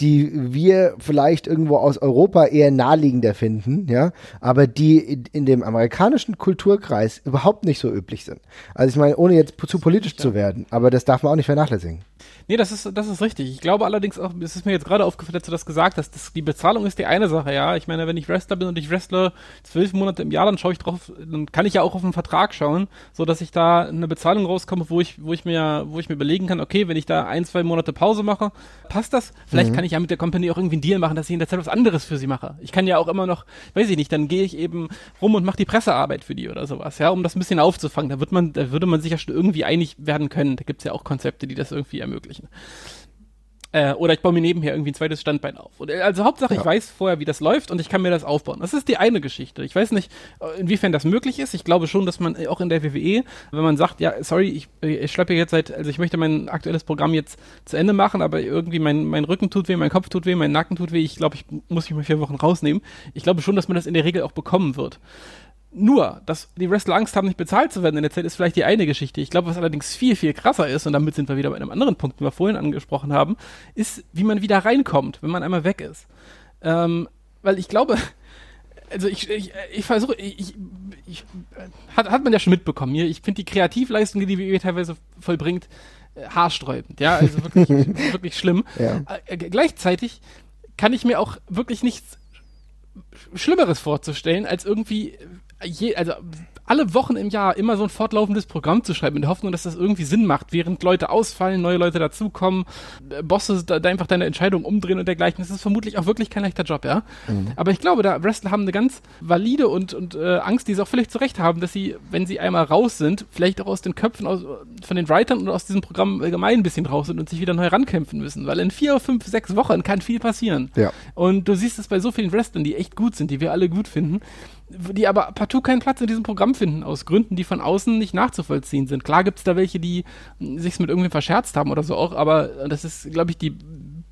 die wir vielleicht irgendwo aus Europa eher naheliegender finden, ja, aber die in, in dem amerikanischen Kulturkreis überhaupt nicht so üblich sind. Also ich meine, ohne jetzt zu politisch zu werden, aber das darf man auch nicht vernachlässigen. Nee, das ist, das ist richtig. Ich glaube allerdings auch, es ist mir jetzt gerade aufgefallen, dass du das gesagt hast, dass die Bezahlung ist die eine Sache, ja. Ich meine, wenn ich Wrestler bin und ich wrestle zwölf Monate im Jahr, dann schaue ich drauf, dann kann ich ja auch auf den Vertrag schauen, so dass ich da eine Bezahlung rauskomme, wo ich, wo ich mir, wo ich mir überlegen kann, okay, wenn ich da ein, zwei Monate Pause mache, passt das? Vielleicht mhm. kann ich ja mit der Company auch irgendwie einen Deal machen, dass ich in der Zeit was anderes für sie mache. Ich kann ja auch immer noch, weiß ich nicht, dann gehe ich eben rum und mache die Pressearbeit für die oder sowas, ja, um das ein bisschen aufzufangen. Da wird man, da würde man sich ja schon irgendwie einig werden können. Da gibt's ja auch Konzepte, die das irgendwie ermöglichen. Äh, oder ich baue mir nebenher irgendwie ein zweites Standbein auf. Und, äh, also Hauptsache, ja. ich weiß vorher, wie das läuft und ich kann mir das aufbauen. Das ist die eine Geschichte. Ich weiß nicht, äh, inwiefern das möglich ist. Ich glaube schon, dass man auch in der WWE, wenn man sagt, ja, sorry, ich, ich schleppe jetzt seit, also ich möchte mein aktuelles Programm jetzt zu Ende machen, aber irgendwie mein, mein Rücken tut weh, mein Kopf tut weh, mein Nacken tut weh, ich glaube, ich muss mich mal vier Wochen rausnehmen. Ich glaube schon, dass man das in der Regel auch bekommen wird. Nur, dass die Wrestler Angst haben, nicht bezahlt zu werden in der Zeit, ist vielleicht die eine Geschichte. Ich glaube, was allerdings viel, viel krasser ist, und damit sind wir wieder bei einem anderen Punkt, den wir vorhin angesprochen haben, ist, wie man wieder reinkommt, wenn man einmal weg ist. Ähm, weil ich glaube, also ich, ich, ich versuche, ich, ich, hat, hat man ja schon mitbekommen hier, ich finde die Kreativleistung, die die WWE teilweise vollbringt, äh, haarsträubend, ja, also wirklich, wirklich schlimm. Ja. Äh, gleichzeitig kann ich mir auch wirklich nichts Schlimmeres vorzustellen, als irgendwie je, also alle Wochen im Jahr immer so ein fortlaufendes Programm zu schreiben, in der Hoffnung, dass das irgendwie Sinn macht, während Leute ausfallen, neue Leute dazukommen, äh, Bosse da, da einfach deine Entscheidung umdrehen und dergleichen. Das ist vermutlich auch wirklich kein leichter Job, ja. Mhm. Aber ich glaube, da Wrestler haben eine ganz valide und, und äh, Angst, die sie auch völlig zurecht haben, dass sie, wenn sie einmal raus sind, vielleicht auch aus den Köpfen aus, von den Writern und aus diesem Programm allgemein ein bisschen raus sind und sich wieder neu rankämpfen müssen. Weil in vier, fünf, sechs Wochen kann viel passieren. Ja. Und du siehst es bei so vielen Wrestlern, die echt gut sind, die wir alle gut finden die aber partout keinen Platz in diesem Programm finden, aus Gründen, die von außen nicht nachzuvollziehen sind. Klar gibt es da welche, die sich mit irgendwem verscherzt haben oder so auch, aber das ist, glaube ich, die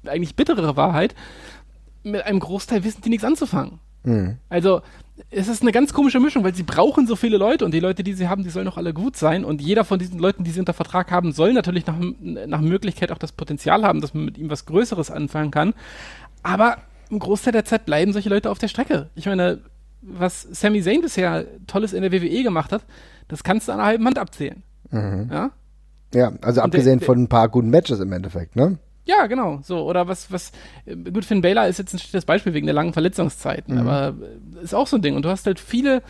eigentlich bittere Wahrheit, mit einem Großteil wissen die nichts anzufangen. Mhm. Also es ist eine ganz komische Mischung, weil sie brauchen so viele Leute und die Leute, die sie haben, die sollen auch alle gut sein und jeder von diesen Leuten, die sie unter Vertrag haben, soll natürlich nach, nach Möglichkeit auch das Potenzial haben, dass man mit ihm was Größeres anfangen kann. Aber im Großteil der Zeit bleiben solche Leute auf der Strecke. Ich meine, was Sami Zayn bisher Tolles in der WWE gemacht hat, das kannst du an einer halben Hand abzählen. Mhm. Ja? Ja, also und abgesehen der, der, von ein paar guten Matches im Endeffekt, ne? Ja, genau. So, oder was, was, gut, Finn Baylor ist jetzt ein schlechtes Beispiel wegen der langen Verletzungszeiten, mhm. aber ist auch so ein Ding. Und du hast halt viele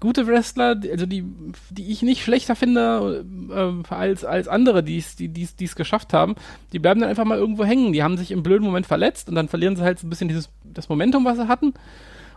gute Wrestler, also die, die ich nicht schlechter finde äh, als, als andere, die es die, die's, die's geschafft haben, die bleiben dann einfach mal irgendwo hängen. Die haben sich im blöden Moment verletzt und dann verlieren sie halt so ein bisschen dieses, das Momentum, was sie hatten.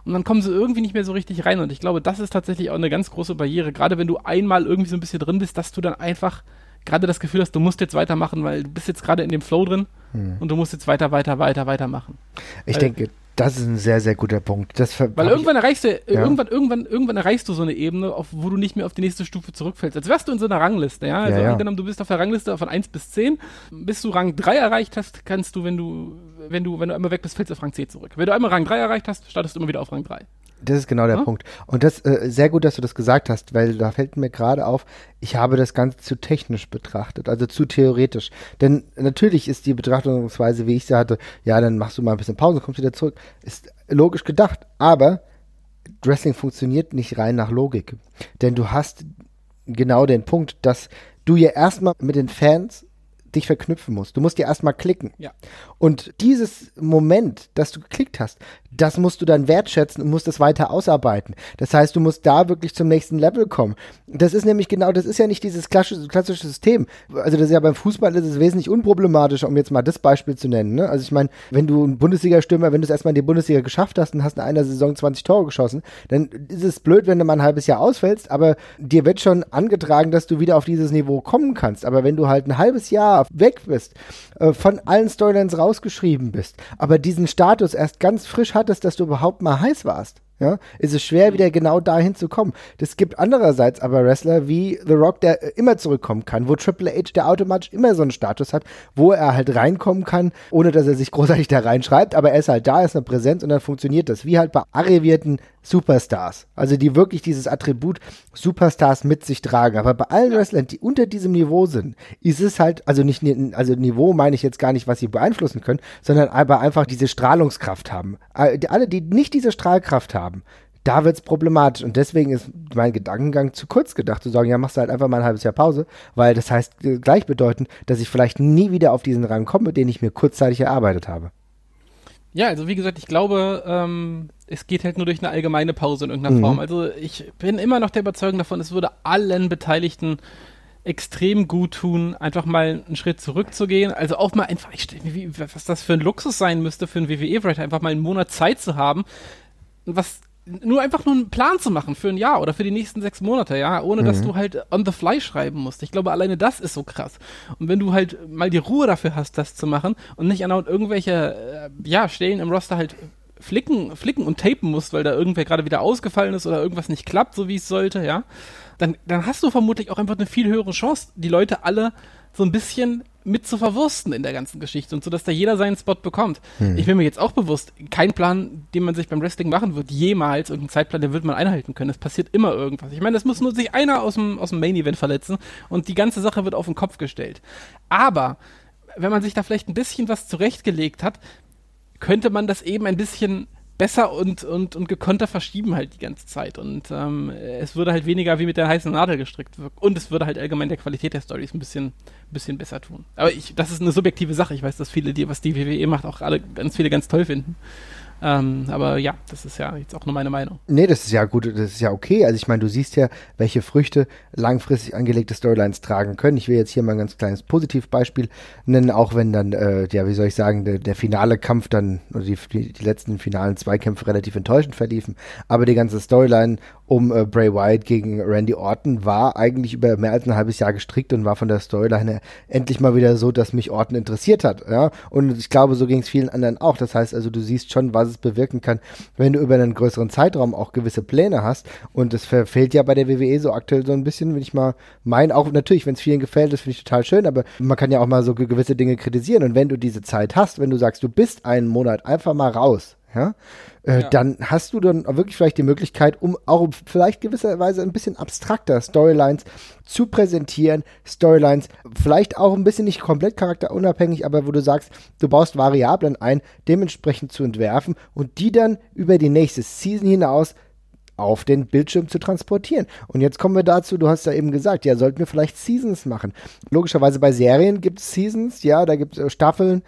Und dann kommen sie irgendwie nicht mehr so richtig rein. Und ich glaube, das ist tatsächlich auch eine ganz große Barriere. Gerade wenn du einmal irgendwie so ein bisschen drin bist, dass du dann einfach gerade das Gefühl hast, du musst jetzt weitermachen, weil du bist jetzt gerade in dem Flow drin hm. und du musst jetzt weiter, weiter, weiter, weitermachen. Ich weil, denke, das ist ein sehr, sehr guter Punkt. Das weil irgendwann erreichst du, ja. irgendwann, irgendwann, irgendwann erreichst du so eine Ebene, auf, wo du nicht mehr auf die nächste Stufe zurückfällst. Als wärst du in so einer Rangliste, ja. Also ja, ja. angenommen, du bist auf der Rangliste von 1 bis 10. Bis du Rang 3 erreicht hast, kannst du, wenn du, wenn du, wenn du einmal weg bist, fällst du auf Rang 10 zurück. Wenn du einmal Rang 3 erreicht hast, startest du immer wieder auf Rang 3. Das ist genau der ja? Punkt. Und das äh, sehr gut, dass du das gesagt hast, weil da fällt mir gerade auf, ich habe das Ganze zu technisch betrachtet, also zu theoretisch. Denn natürlich ist die Betrachtungsweise, wie ich sie hatte, ja, dann machst du mal ein bisschen Pause, kommst wieder zurück, ist logisch gedacht. Aber Wrestling funktioniert nicht rein nach Logik. Denn du hast genau den Punkt, dass du ja erstmal mit den Fans dich verknüpfen musst. Du musst dir erstmal klicken. Ja. Und dieses Moment, dass du geklickt hast, das musst du dann wertschätzen und musst es weiter ausarbeiten. Das heißt, du musst da wirklich zum nächsten Level kommen. Das ist nämlich genau, das ist ja nicht dieses klassische, klassische System. Also das ist ja beim Fußball ist es wesentlich unproblematischer, um jetzt mal das Beispiel zu nennen. Ne? Also ich meine, wenn du ein Bundesliga-Stürmer, wenn du es erstmal in die Bundesliga geschafft hast und hast in einer Saison 20 Tore geschossen, dann ist es blöd, wenn du mal ein halbes Jahr ausfällst, aber dir wird schon angetragen, dass du wieder auf dieses Niveau kommen kannst. Aber wenn du halt ein halbes Jahr weg bist, äh, von allen Storylines rausgeschrieben bist, aber diesen Status erst ganz frisch hattest, dass du überhaupt mal heiß warst, ja, ist es schwer, wieder genau dahin zu kommen. Das gibt andererseits aber Wrestler wie The Rock, der äh, immer zurückkommen kann, wo Triple H, der automatisch immer so einen Status hat, wo er halt reinkommen kann, ohne dass er sich großartig da reinschreibt, aber er ist halt da, ist eine Präsenz und dann funktioniert das. Wie halt bei arrivierten Superstars. Also die wirklich dieses Attribut Superstars mit sich tragen. Aber bei allen Wrestlern, die unter diesem Niveau sind, ist es halt, also nicht, also Niveau meine ich jetzt gar nicht, was sie beeinflussen können, sondern aber einfach diese Strahlungskraft haben. Äh, alle, die nicht diese Strahlkraft haben, da wird es problematisch. Und deswegen ist mein Gedankengang zu kurz gedacht, zu sagen, ja, machst du halt einfach mal ein halbes Jahr Pause, weil das heißt äh, gleichbedeutend, dass ich vielleicht nie wieder auf diesen Rang komme, den ich mir kurzzeitig erarbeitet habe. Ja, also wie gesagt, ich glaube, ähm, es geht halt nur durch eine allgemeine Pause in irgendeiner mhm. Form. Also ich bin immer noch der Überzeugung davon, es würde allen Beteiligten extrem gut tun, einfach mal einen Schritt zurückzugehen. Also auch mal einfach, ich stelle mir, wie, was das für ein Luxus sein müsste für einen WWE-Writer, einfach mal einen Monat Zeit zu haben, was nur einfach nur einen Plan zu machen für ein Jahr oder für die nächsten sechs Monate, ja, ohne mhm. dass du halt on the fly schreiben musst. Ich glaube, alleine das ist so krass. Und wenn du halt mal die Ruhe dafür hast, das zu machen und nicht andauernd irgendwelche, äh, ja, Stellen im Roster halt flicken, flicken und tapen musst, weil da irgendwer gerade wieder ausgefallen ist oder irgendwas nicht klappt, so wie es sollte, ja, dann, dann hast du vermutlich auch einfach eine viel höhere Chance, die Leute alle so ein bisschen mit zu verwursten in der ganzen Geschichte und so, dass da jeder seinen Spot bekommt. Hm. Ich bin mir jetzt auch bewusst, kein Plan, den man sich beim Wrestling machen wird, jemals, irgendein Zeitplan, den wird man einhalten können. Es passiert immer irgendwas. Ich meine, es muss nur sich einer aus dem, aus dem Main Event verletzen und die ganze Sache wird auf den Kopf gestellt. Aber, wenn man sich da vielleicht ein bisschen was zurechtgelegt hat, könnte man das eben ein bisschen besser und, und, und gekonter verschieben halt die ganze Zeit. Und ähm, es würde halt weniger wie mit der heißen Nadel gestrickt wirken. Und es würde halt allgemein der Qualität der Stories ein bisschen, bisschen besser tun. Aber ich, das ist eine subjektive Sache. Ich weiß, dass viele, die, was die WWE macht, auch alle ganz viele ganz toll finden. Ähm, aber ja, das ist ja jetzt auch nur meine Meinung. Nee, das ist ja gut, das ist ja okay. Also ich meine, du siehst ja, welche Früchte langfristig angelegte Storylines tragen können. Ich will jetzt hier mal ein ganz kleines Positivbeispiel nennen, auch wenn dann, äh, ja, wie soll ich sagen, der, der finale Kampf dann, oder die, die, die letzten finalen Zweikämpfe relativ enttäuschend verliefen. Aber die ganze Storyline um äh, Bray Wyatt gegen Randy Orton war eigentlich über mehr als ein halbes Jahr gestrickt und war von der Storyline endlich mal wieder so, dass mich Orton interessiert hat. Ja? Und ich glaube, so ging es vielen anderen auch. Das heißt also, du siehst schon, was es bewirken kann, wenn du über einen größeren Zeitraum auch gewisse Pläne hast. Und das verfehlt ja bei der WWE so aktuell so ein bisschen, wenn ich mal meinen, auch natürlich, wenn es vielen gefällt, das finde ich total schön, aber man kann ja auch mal so gewisse Dinge kritisieren. Und wenn du diese Zeit hast, wenn du sagst, du bist einen Monat einfach mal raus, ja, äh, ja. dann hast du dann wirklich vielleicht die Möglichkeit, um auch vielleicht gewisserweise ein bisschen abstrakter Storylines zu präsentieren, Storylines vielleicht auch ein bisschen nicht komplett charakterunabhängig, aber wo du sagst, du baust Variablen ein, dementsprechend zu entwerfen und die dann über die nächste Season hinaus auf den Bildschirm zu transportieren. Und jetzt kommen wir dazu, du hast ja eben gesagt, ja, sollten wir vielleicht Seasons machen. Logischerweise bei Serien gibt es Seasons, ja, da gibt es äh, Staffeln,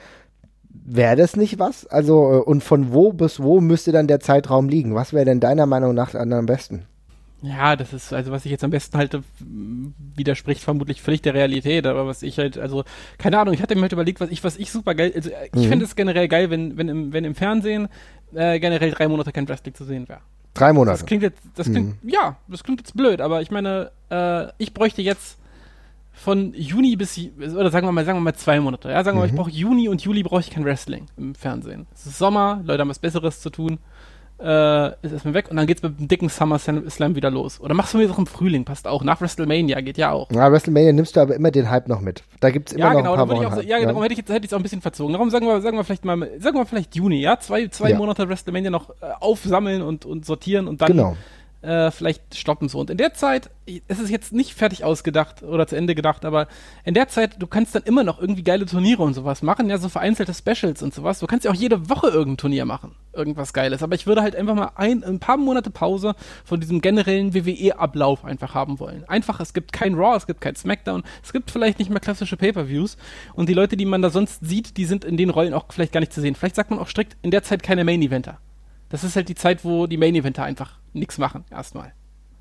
Wäre das nicht was? Also, äh, und von wo bis wo müsste dann der Zeitraum liegen? Was wäre denn deiner Meinung nach am besten? Ja, das ist, also was ich jetzt am besten halte, widerspricht vermutlich völlig der Realität, aber was ich halt, also, keine Ahnung, ich hatte mir halt überlegt, was ich, was ich super geil, also ich mhm. finde es generell geil, wenn, wenn im, wenn im Fernsehen äh, generell drei Monate kein Wrestling zu sehen wäre. Drei Monate. Das klingt jetzt, das klingt, mhm. ja, das klingt jetzt blöd, aber ich meine, äh, ich bräuchte jetzt von Juni bis, oder sagen wir mal, sagen wir mal zwei Monate. Ja, sagen wir mhm. mal, ich mhm. brauche Juni und Juli brauche ich kein Wrestling im Fernsehen. Es ist Sommer, Leute haben was Besseres zu tun. Äh, ist erstmal weg und dann geht's mit dem dicken Summer Slam wieder los. Oder machst du mir auch im Frühling, passt auch. Nach WrestleMania geht ja auch. Ja, WrestleMania nimmst du aber immer den Hype noch mit. Da gibt's immer ja, noch genau, ein paar Wochen. So, ja, genau, darum hätte ich es auch ein bisschen verzogen. Darum sagen wir, sagen wir vielleicht mal, sagen wir vielleicht Juni, ja? Zwei, zwei ja. Monate WrestleMania noch äh, aufsammeln und, und sortieren und dann genau äh, vielleicht stoppen so. Und in der Zeit, es ist jetzt nicht fertig ausgedacht oder zu Ende gedacht, aber in der Zeit, du kannst dann immer noch irgendwie geile Turniere und sowas machen, ja, so vereinzelte Specials und sowas. Du kannst ja auch jede Woche irgendein Turnier machen, irgendwas Geiles. Aber ich würde halt einfach mal ein, ein paar Monate Pause von diesem generellen WWE-Ablauf einfach haben wollen. Einfach, es gibt kein Raw, es gibt kein SmackDown, es gibt vielleicht nicht mehr klassische Pay-Per-Views und die Leute, die man da sonst sieht, die sind in den Rollen auch vielleicht gar nicht zu sehen. Vielleicht sagt man auch strikt, in der Zeit keine Main-Eventer. Das ist halt die Zeit, wo die Main-Eventer einfach nichts machen, erstmal.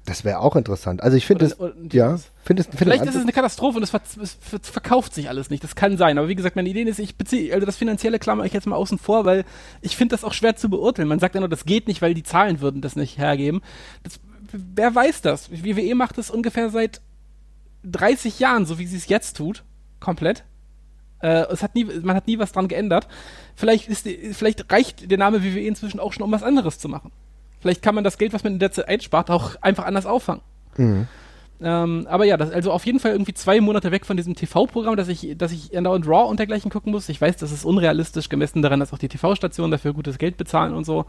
Das wäre auch interessant. Also ich finde es, ja, find es, find Vielleicht ist es eine Katastrophe und es, ver es, verkauft sich alles nicht. Das kann sein. Aber wie gesagt, meine Idee ist, ich beziehe, also das Finanzielle klammer ich jetzt mal außen vor, weil ich finde das auch schwer zu beurteilen. Man sagt ja nur, das geht nicht, weil die Zahlen würden das nicht hergeben. Das, wer weiß das? WWE macht es ungefähr seit 30 Jahren, so wie sie es jetzt tut. Komplett. Äh, es hat nie, man hat nie was dran geändert. Vielleicht, ist, vielleicht reicht der Name WWE inzwischen auch schon, um was anderes zu machen. Vielleicht kann man das Geld, was man in der Zeit einspart, auch einfach anders auffangen. Mhm. Ähm, aber ja, das, also auf jeden Fall irgendwie zwei Monate weg von diesem TV-Programm, dass ich, dass ich andauernd Raw und dergleichen gucken muss. Ich weiß, das ist unrealistisch, gemessen daran, dass auch die TV-Stationen dafür gutes Geld bezahlen und so.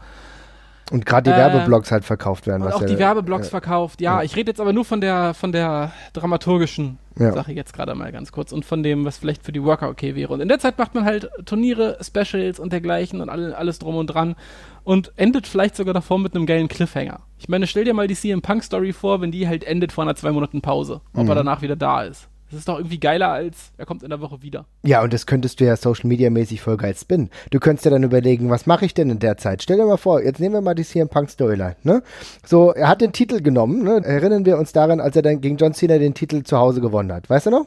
Und gerade die äh, Werbeblocks halt verkauft werden. Und auch ja, die Werbeblocks äh, verkauft. Ja, ja, ich rede jetzt aber nur von der, von der dramaturgischen ja. Sache jetzt gerade mal ganz kurz und von dem, was vielleicht für die Worker okay wäre. Und in der Zeit macht man halt Turniere, Specials und dergleichen und alle, alles drum und dran und endet vielleicht sogar davor mit einem geilen Cliffhanger. Ich meine, stell dir mal die CM Punk Story vor, wenn die halt endet vor einer zwei Monaten Pause, ob mhm. er danach wieder da ist. Das ist doch irgendwie geiler als, er kommt in der Woche wieder. Ja, und das könntest du ja Social Media mäßig voll geil spinnen. Du könntest ja dann überlegen, was mache ich denn in der Zeit? Stell dir mal vor, jetzt nehmen wir mal die CM Punk Storyline, ne? So, er hat den Titel genommen, ne? Erinnern wir uns daran, als er dann gegen John Cena den Titel zu Hause gewonnen hat. Weißt du noch?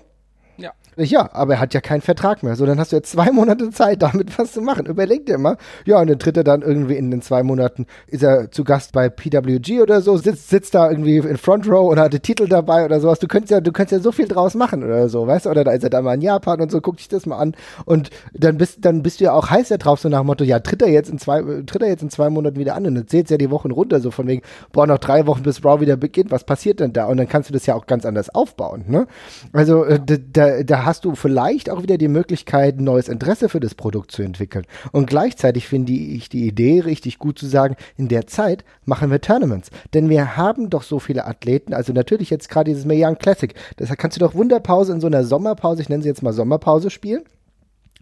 Ja. Ja, aber er hat ja keinen Vertrag mehr. So, dann hast du jetzt zwei Monate Zeit, damit was zu machen. Überleg dir mal. Ja, und dann tritt er dann irgendwie in den zwei Monaten, ist er zu Gast bei PWG oder so, sitzt, sitzt da irgendwie in Front Row und hat den Titel dabei oder sowas. Du könntest ja, du könntest ja so viel draus machen oder so, weißt du? Oder da ist er dann mal in Japan und so, guck dich das mal an. Und dann bist, dann bist du ja auch heiß da drauf, so nach dem Motto, ja, tritt er jetzt in zwei, tritt er jetzt in zwei Monaten wieder an und dann zählt ja die Wochen runter, so von wegen, boah, noch drei Wochen bis Raw wieder beginnt, was passiert denn da? Und dann kannst du das ja auch ganz anders aufbauen, ne? Also, äh, da, da, da hast du vielleicht auch wieder die Möglichkeit, ein neues Interesse für das Produkt zu entwickeln. Und gleichzeitig finde ich die Idee richtig gut zu sagen, in der Zeit machen wir Tournaments. Denn wir haben doch so viele Athleten, also natürlich jetzt gerade dieses Young Classic. Deshalb kannst du doch Wunderpause in so einer Sommerpause, ich nenne sie jetzt mal Sommerpause spielen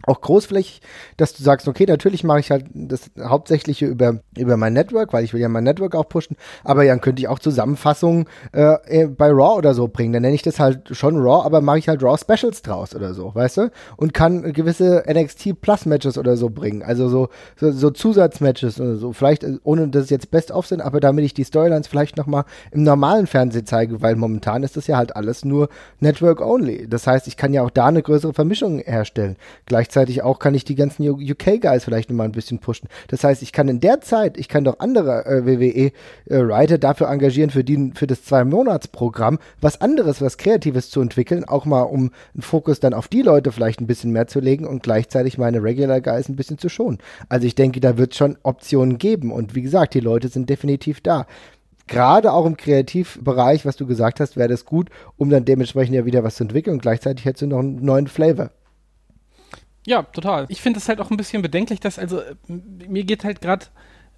auch großflächig, dass du sagst, okay, natürlich mache ich halt das Hauptsächliche über, über mein Network, weil ich will ja mein Network auch pushen, aber dann könnte ich auch Zusammenfassungen äh, bei Raw oder so bringen. Dann nenne ich das halt schon Raw, aber mache ich halt Raw Specials draus oder so, weißt du? Und kann gewisse NXT Plus Matches oder so bringen, also so, so, so Zusatzmatches oder so. Vielleicht, äh, ohne dass es jetzt best of sind, aber damit ich die Storylines vielleicht nochmal im normalen Fernsehen zeige, weil momentan ist das ja halt alles nur Network only. Das heißt, ich kann ja auch da eine größere Vermischung herstellen. Gleich gleichzeitig auch kann ich die ganzen UK-Guys vielleicht nochmal ein bisschen pushen. Das heißt, ich kann in der Zeit, ich kann doch andere äh, WWE-Writer äh, dafür engagieren, für, die, für das Zwei-Monats-Programm, was anderes, was Kreatives zu entwickeln, auch mal um einen Fokus dann auf die Leute vielleicht ein bisschen mehr zu legen und gleichzeitig meine Regular Guys ein bisschen zu schonen. Also ich denke, da wird schon Optionen geben und wie gesagt, die Leute sind definitiv da gerade auch im Kreativbereich, was du gesagt hast, wäre das gut, um dann dementsprechend ja wieder was zu entwickeln und gleichzeitig hättest du noch einen neuen Flavor. Ja, total. Ich finde es halt auch ein bisschen bedenklich, dass, also, mir geht halt gerade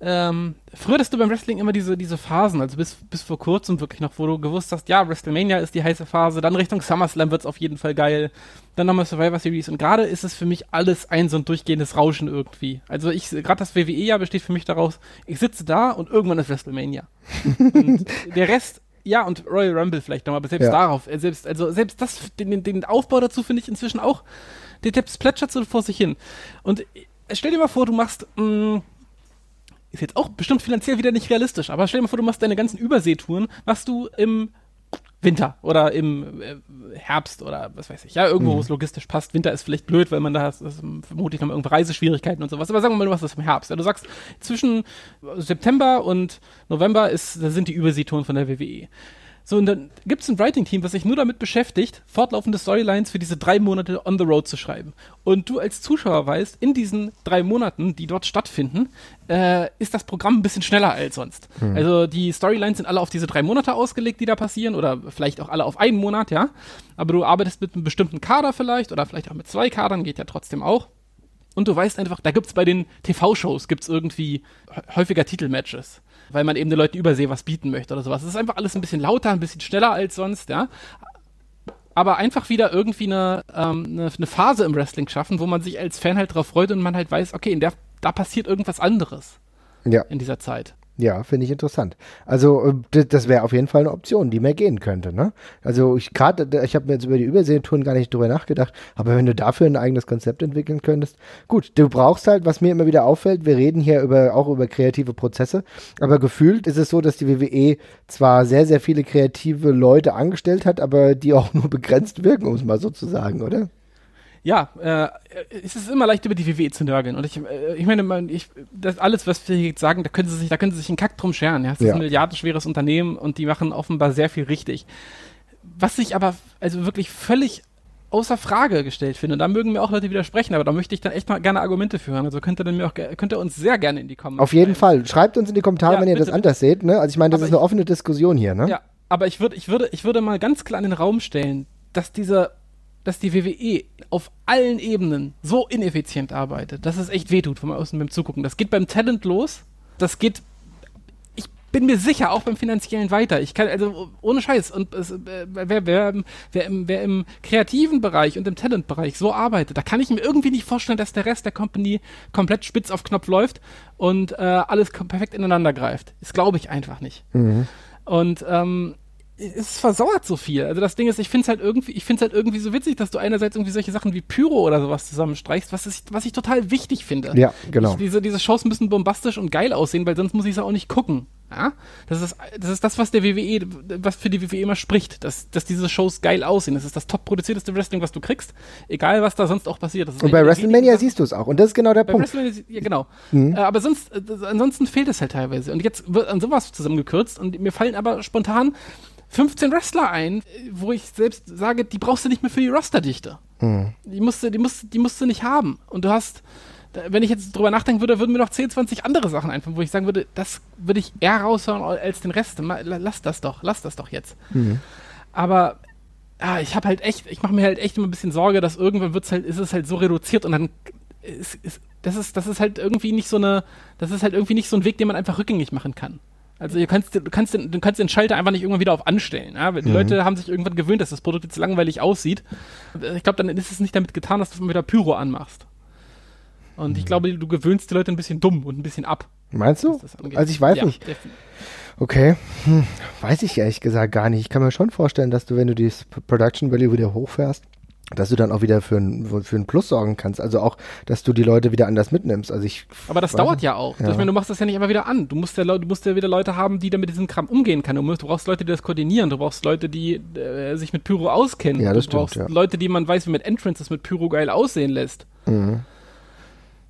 ähm, früher hattest du beim Wrestling immer diese, diese Phasen, also bis, bis vor kurzem wirklich noch, wo du gewusst hast, ja, WrestleMania ist die heiße Phase, dann Richtung SummerSlam wird es auf jeden Fall geil, dann nochmal Survivor Series und gerade ist es für mich alles ein so ein durchgehendes Rauschen irgendwie. Also ich, gerade das WWE-Jahr besteht für mich daraus, ich sitze da und irgendwann ist WrestleMania. und der Rest ja, und Royal Rumble vielleicht nochmal, aber selbst ja. darauf, äh, selbst, also selbst das, den, den Aufbau dazu finde ich inzwischen auch, der, der plätschert so vor sich hin. Und äh, stell dir mal vor, du machst, mh, mm, ist jetzt auch bestimmt finanziell wieder nicht realistisch, aber stell dir mal vor, du machst deine ganzen Überseetouren, machst du im Winter oder im äh, Herbst oder was weiß ich, ja, irgendwo, mhm. wo es logistisch passt. Winter ist vielleicht blöd, weil man da vermutlich noch irgendwo Reiseschwierigkeiten und sowas. Aber sagen wir mal, du machst das im Herbst. Ja, du sagst, zwischen September und November ist, da sind die Überseetouren von der WWE. So, und dann gibt es ein Writing-Team, was sich nur damit beschäftigt, fortlaufende Storylines für diese drei Monate on the road zu schreiben. Und du als Zuschauer weißt, in diesen drei Monaten, die dort stattfinden, äh, ist das Programm ein bisschen schneller als sonst. Hm. Also die Storylines sind alle auf diese drei Monate ausgelegt, die da passieren, oder vielleicht auch alle auf einen Monat, ja. Aber du arbeitest mit einem bestimmten Kader vielleicht, oder vielleicht auch mit zwei Kadern, geht ja trotzdem auch. Und du weißt einfach, da gibt es bei den TV-Shows gibt's irgendwie häufiger Titelmatches weil man eben den Leuten übersee was bieten möchte oder sowas. Es ist einfach alles ein bisschen lauter, ein bisschen schneller als sonst, ja. Aber einfach wieder irgendwie eine, ähm, eine, eine, Phase im Wrestling schaffen, wo man sich als Fan halt drauf freut und man halt weiß, okay, in der, da passiert irgendwas anderes. Ja. In dieser Zeit. Ja, finde ich interessant. Also äh, das wäre auf jeden Fall eine Option, die mehr gehen könnte. Ne? Also ich gerade, ich habe mir jetzt über die Überseetouren gar nicht drüber nachgedacht, aber wenn du dafür ein eigenes Konzept entwickeln könntest, gut, du brauchst halt, was mir immer wieder auffällt, wir reden hier über auch über kreative Prozesse, aber gefühlt ist es so, dass die WWE zwar sehr, sehr viele kreative Leute angestellt hat, aber die auch nur begrenzt wirken, um es mal so zu sagen, oder? Ja, äh, es ist immer leicht über die WWE zu nörgeln. Und ich, äh, ich meine, man, ich, das alles, was wir jetzt sagen, da können sie sich, da können sie sich einen Kack drum scheren. Ja, es ja. ist ein milliardenschweres Unternehmen und die machen offenbar sehr viel richtig. Was ich aber also wirklich völlig außer Frage gestellt finde. Und da mögen mir auch Leute widersprechen, aber da möchte ich dann echt mal gerne Argumente für hören. Also könnt ihr dann mir auch könnt ihr uns sehr gerne in die Kommentare. Auf jeden Fall. Schreibt uns in die Kommentare, ja, wenn ihr bitte, das anders seht. Ne? Also ich meine, das ist eine ich, offene Diskussion hier. Ne? Ja, aber ich würde, ich würde, ich würde mal ganz klar in den Raum stellen, dass diese dass die WWE auf allen Ebenen so ineffizient arbeitet, dass es echt wehtut von außen beim Zugucken. Das geht beim Talent los, das geht, ich bin mir sicher, auch beim Finanziellen weiter. Ich kann, also ohne Scheiß, und es, äh, wer, wer, wer, im, wer im kreativen Bereich und im Talentbereich so arbeitet, da kann ich mir irgendwie nicht vorstellen, dass der Rest der Company komplett spitz auf Knopf läuft und äh, alles perfekt ineinander greift. Das glaube ich einfach nicht. Mhm. Und ähm, es versauert so viel. Also das Ding ist, ich finde es halt irgendwie, ich finde es halt irgendwie so witzig, dass du einerseits irgendwie solche Sachen wie Pyro oder sowas zusammenstreichst, was, ist, was ich total wichtig finde. Ja, genau. Ich, diese, diese Shows müssen bombastisch und geil aussehen, weil sonst muss ich es auch nicht gucken. Ja? Das ist, das ist das, was der WWE, was für die WWE immer spricht, dass, dass diese Shows geil aussehen. Das ist das top produzierteste Wrestling, was du kriegst, egal was da sonst auch passiert. und bei WrestleMania siehst du es auch. Und das ist genau der Punkt. Ja, genau. Mhm. Äh, aber sonst, äh, ansonsten fehlt es halt teilweise. Und jetzt wird an sowas zusammengekürzt und mir fallen aber spontan 15 Wrestler ein, wo ich selbst sage, die brauchst du nicht mehr für die Rosterdichte. Mhm. Die, musst du, die, musst, die musst du nicht haben. Und du hast, wenn ich jetzt drüber nachdenken würde, würden mir noch 10, 20 andere Sachen einfallen, wo ich sagen würde, das würde ich eher raushauen als den Rest. Lass das doch, lass das doch jetzt. Mhm. Aber ja, ich habe halt echt, ich mache mir halt echt immer ein bisschen Sorge, dass irgendwann wird's halt, ist es halt so reduziert und dann ist, ist, das ist, das ist halt irgendwie nicht so eine, das ist halt irgendwie nicht so ein Weg, den man einfach rückgängig machen kann. Also du kannst, du kannst, den, du kannst den Schalter einfach nicht irgendwann wieder auf anstellen. Ja? Die mhm. Leute haben sich irgendwann gewöhnt, dass das Produkt jetzt langweilig aussieht. Ich glaube, dann ist es nicht damit getan, dass du wieder Pyro anmachst. Und ich glaube, du gewöhnst die Leute ein bisschen dumm und ein bisschen ab. Meinst du? Also ich weiß ja, nicht. Okay, hm, weiß ich ehrlich gesagt gar nicht. Ich kann mir schon vorstellen, dass du, wenn du dieses Production Value wieder hochfährst, dass du dann auch wieder für ein, für ein Plus sorgen kannst. Also auch, dass du die Leute wieder anders mitnimmst. Also ich. Aber das dauert ja auch. Ja. Ich meine, du machst das ja nicht immer wieder an. Du musst ja, du musst ja wieder Leute haben, die da mit diesem Kram umgehen können. Du, brauchst Leute, die das koordinieren. Du brauchst Leute, die äh, sich mit Pyro auskennen. Ja, das du stimmt, brauchst ja. Leute, die man weiß, wie mit Entrances mit Pyro geil aussehen lässt. Mhm.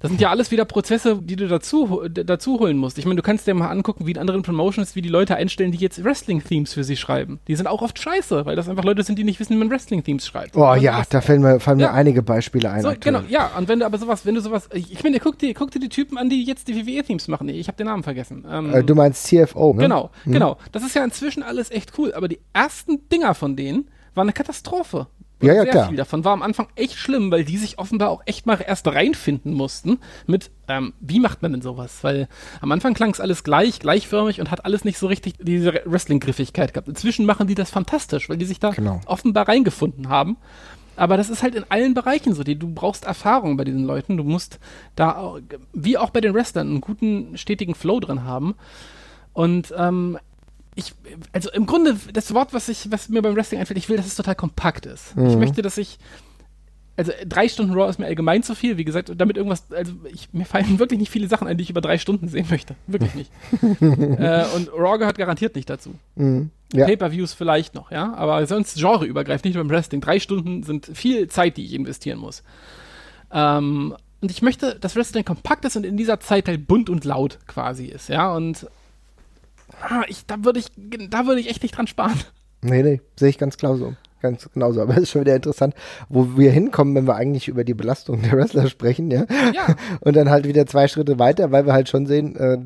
Das sind ja alles wieder Prozesse, die du dazu, dazu holen musst. Ich meine, du kannst dir mal angucken, wie in anderen Promotions, wie die Leute einstellen, die jetzt Wrestling-Themes für sie schreiben. Die sind auch oft scheiße, weil das einfach Leute sind, die nicht wissen, wie man Wrestling-Themes schreibt. Oh ja, das, da fallen mir, fallen mir ja. einige Beispiele ein. So, genau, ja, und wenn du aber sowas, wenn du sowas, ich, ich meine, guck dir, guck dir die Typen an, die jetzt die WWE-Themes machen. Ich habe den Namen vergessen. Ähm, äh, du meinst CFO, ne? Genau, hm. genau. Das ist ja inzwischen alles echt cool, aber die ersten Dinger von denen waren eine Katastrophe. Ja, ja, sehr klar. viel davon war am Anfang echt schlimm, weil die sich offenbar auch echt mal erst reinfinden mussten mit, ähm, wie macht man denn sowas? Weil am Anfang klang es alles gleich, gleichförmig und hat alles nicht so richtig diese Wrestling-Griffigkeit gehabt. Inzwischen machen die das fantastisch, weil die sich da genau. offenbar reingefunden haben. Aber das ist halt in allen Bereichen so. Die, du brauchst Erfahrung bei diesen Leuten. Du musst da, wie auch bei den Wrestlern, einen guten, stetigen Flow drin haben. Und ähm, ich, also im Grunde, das Wort, was ich, was mir beim Wrestling einfällt, ich will, dass es total kompakt ist. Mhm. Ich möchte, dass ich, also drei Stunden Raw ist mir allgemein zu viel, wie gesagt, damit irgendwas, also ich, mir fallen wirklich nicht viele Sachen ein, die ich über drei Stunden sehen möchte. Wirklich nicht. äh, und Raw gehört garantiert nicht dazu. Mhm. Ja. Pay-Per-Views vielleicht noch, ja, aber sonst genreübergreifend, nicht beim Wrestling. Drei Stunden sind viel Zeit, die ich investieren muss. Ähm, und ich möchte, dass Wrestling kompakt ist und in dieser Zeit halt bunt und laut quasi ist, ja, und ah, ich, da würde ich, da würde ich echt nicht dran sparen. Nee, nee, sehe ich ganz klar so. Ganz genauso. Aber es ist schon wieder interessant, wo wir hinkommen, wenn wir eigentlich über die Belastung der Wrestler sprechen, ja. ja. Und dann halt wieder zwei Schritte weiter, weil wir halt schon sehen, äh,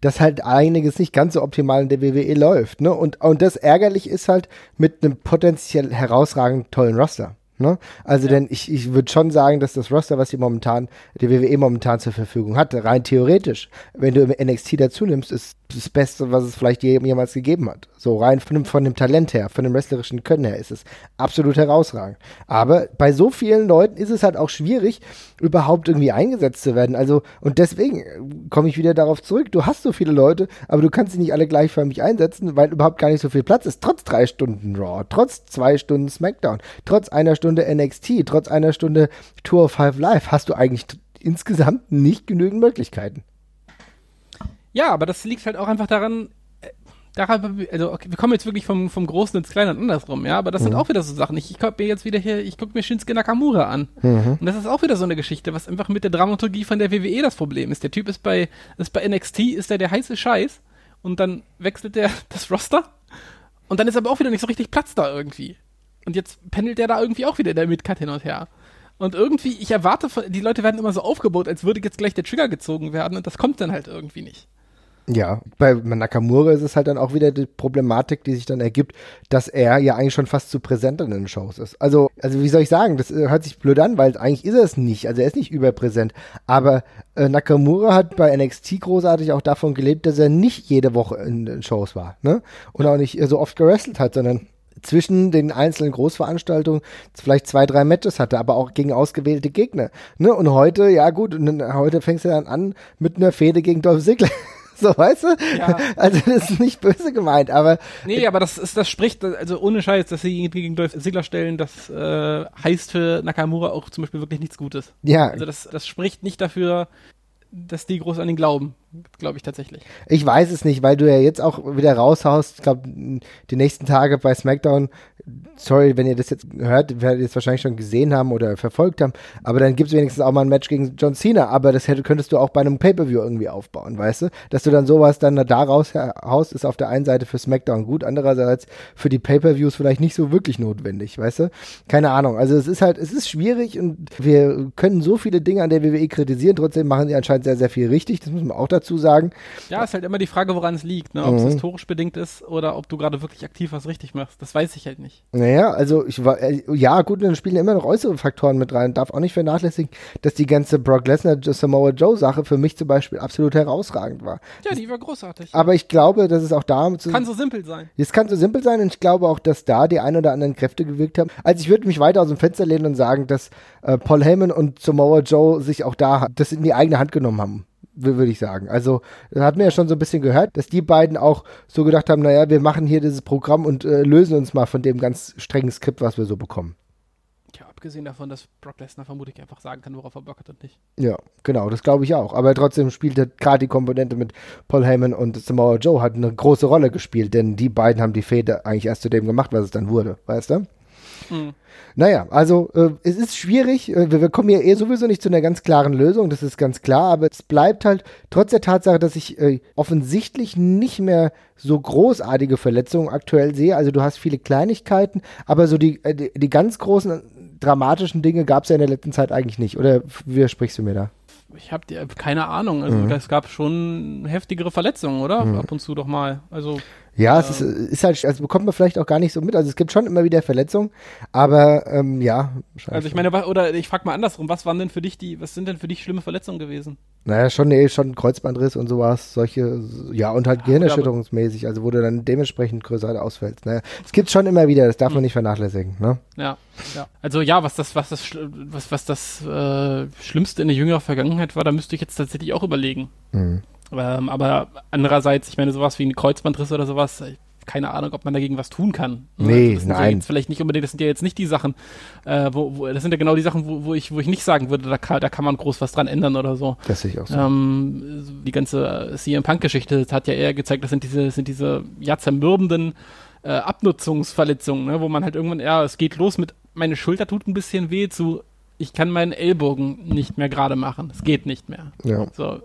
dass halt einiges nicht ganz so optimal in der WWE läuft, ne? Und, und das ärgerlich ist halt mit einem potenziell herausragend tollen Roster. Ne? Also, ja. denn ich, ich würde schon sagen, dass das Roster, was die momentan, die WWE momentan zur Verfügung hat, rein theoretisch, wenn du NXT dazu nimmst, ist das Beste, was es vielleicht jemals gegeben hat. So rein von dem, von dem Talent her, von dem wrestlerischen Können her ist es absolut herausragend. Aber bei so vielen Leuten ist es halt auch schwierig, überhaupt irgendwie eingesetzt zu werden. Also, und deswegen komme ich wieder darauf zurück. Du hast so viele Leute, aber du kannst sie nicht alle gleichförmig einsetzen, weil überhaupt gar nicht so viel Platz ist. Trotz drei Stunden Raw, trotz zwei Stunden SmackDown, trotz einer Stunde NXT, trotz einer Stunde Tour of Five Live hast du eigentlich insgesamt nicht genügend Möglichkeiten. Ja, aber das liegt halt auch einfach daran, äh, daran, also okay, wir kommen jetzt wirklich vom, vom Großen ins Kleine und andersrum, ja, aber das mhm. sind auch wieder so Sachen. Ich, ich gucke mir jetzt wieder hier, ich gucke mir Shinsuke Nakamura an. Mhm. Und das ist auch wieder so eine Geschichte, was einfach mit der Dramaturgie von der WWE das Problem ist. Der Typ ist bei, ist bei NXT, ist der der heiße Scheiß und dann wechselt der das Roster und dann ist aber auch wieder nicht so richtig Platz da irgendwie. Und jetzt pendelt der da irgendwie auch wieder in der Midcard hin und her. Und irgendwie, ich erwarte, die Leute werden immer so aufgebaut, als würde jetzt gleich der Trigger gezogen werden und das kommt dann halt irgendwie nicht. Ja, bei Nakamura ist es halt dann auch wieder die Problematik, die sich dann ergibt, dass er ja eigentlich schon fast zu präsent in den Shows ist. Also, also wie soll ich sagen, das äh, hört sich blöd an, weil eigentlich ist er es nicht. Also er ist nicht überpräsent. Aber äh, Nakamura hat bei NXT großartig auch davon gelebt, dass er nicht jede Woche in den Shows war, ne? Und auch nicht so oft gewrestelt hat, sondern zwischen den einzelnen Großveranstaltungen vielleicht zwei, drei Matches hatte, aber auch gegen ausgewählte Gegner. Ne? Und heute, ja gut, heute fängst du dann an mit einer Fehde gegen Dolph Ziggler. so, weißt du? Ja. Also das ist nicht böse gemeint, aber. Nee, aber das ist, das spricht, also ohne Scheiß, dass sie gegen Dolph Ziggler stellen, das äh, heißt für Nakamura auch zum Beispiel wirklich nichts Gutes. Ja. Also das, das spricht nicht dafür, dass die groß an ihn glauben, glaube ich tatsächlich. Ich weiß es nicht, weil du ja jetzt auch wieder raushaust, ich glaube, die nächsten Tage bei SmackDown sorry, wenn ihr das jetzt hört, werdet ihr es wahrscheinlich schon gesehen haben oder verfolgt haben, aber dann gibt es wenigstens auch mal ein Match gegen John Cena, aber das hätte, könntest du auch bei einem Pay-Per-View irgendwie aufbauen, weißt du? Dass du dann sowas dann daraus haust, ist auf der einen Seite für SmackDown gut, andererseits für die Pay-Per-Views vielleicht nicht so wirklich notwendig, weißt du? Keine Ahnung, also es ist halt, es ist schwierig und wir können so viele Dinge an der WWE kritisieren, trotzdem machen sie anscheinend sehr, sehr viel richtig, das muss man auch dazu sagen. Ja, ist halt immer die Frage, woran es liegt, ne? ob es mhm. historisch bedingt ist oder ob du gerade wirklich aktiv was richtig machst, das weiß ich halt nicht nicht. Naja, also ich war, äh, ja gut, dann spielen immer noch äußere Faktoren mit rein. Darf auch nicht vernachlässigen, dass die ganze Brock Lesnar Samoa Joe Sache für mich zum Beispiel absolut herausragend war. Ja, die war großartig. Aber ich glaube, dass es auch da kann so simpel sein. Es kann so simpel sein und ich glaube auch, dass da die ein oder anderen Kräfte gewirkt haben. Also ich würde mich weiter aus dem Fenster lehnen und sagen, dass äh, Paul Heyman und Samoa Joe sich auch da das in die eigene Hand genommen haben würde ich sagen. Also, das hat mir ja schon so ein bisschen gehört, dass die beiden auch so gedacht haben, naja, wir machen hier dieses Programm und äh, lösen uns mal von dem ganz strengen Skript, was wir so bekommen. Ja, Abgesehen davon, dass Brock Lesnar vermutlich einfach sagen kann, worauf er Bock hat und nicht. Ja, genau, das glaube ich auch. Aber trotzdem spielte gerade die Komponente mit Paul Heyman und Samoa Joe hat eine große Rolle gespielt, denn die beiden haben die Fehde eigentlich erst zu dem gemacht, was es dann wurde, weißt du? Mhm. Naja, also äh, es ist schwierig. Äh, wir, wir, kommen ja eh sowieso nicht zu einer ganz klaren Lösung, das ist ganz klar. Aber es bleibt halt trotz der Tatsache, dass ich äh, offensichtlich nicht mehr so großartige Verletzungen aktuell sehe. Also du hast viele Kleinigkeiten, aber so die, äh, die, die ganz großen dramatischen Dinge gab es ja in der letzten Zeit eigentlich nicht. Oder widersprichst du mir da? Ich habe keine Ahnung. Also mhm. es gab schon heftigere Verletzungen, oder? Mhm. Ab und zu doch mal. Also ja, es ist, ist, halt, also bekommt man vielleicht auch gar nicht so mit. Also es gibt schon immer wieder Verletzungen, aber ähm, ja. Also ich meine, oder ich frage mal andersrum, was waren denn für dich die, was sind denn für dich schlimme Verletzungen gewesen? Naja, schon, nee, schon Kreuzbandriss und sowas, solche, ja, und halt ja, Gehirnerschütterungsmäßig, also wo du dann dementsprechend größer ausfällst. Naja, es gibt schon immer wieder, das darf hm. man nicht vernachlässigen, ne? Ja, ja. Also ja, was das, was das, was, was das äh, Schlimmste in der jüngeren Vergangenheit war, da müsste ich jetzt tatsächlich auch überlegen. Mhm. Ähm, aber andererseits, ich meine, sowas wie ein Kreuzbandriss oder sowas, keine Ahnung, ob man dagegen was tun kann. Nee, also nein. Ja vielleicht nicht unbedingt, das sind ja jetzt nicht die Sachen, äh, wo, wo, das sind ja genau die Sachen, wo, wo, ich, wo ich nicht sagen würde, da kann, da kann man groß was dran ändern oder so. Das sehe ich auch so. Ähm, die ganze CM Punk-Geschichte hat ja eher gezeigt, das sind diese, sind diese ja zermürbenden äh, Abnutzungsverletzungen, ne, wo man halt irgendwann, ja, es geht los mit, meine Schulter tut ein bisschen weh, zu, ich kann meinen Ellbogen nicht mehr gerade machen. Es geht nicht mehr. Ja. So,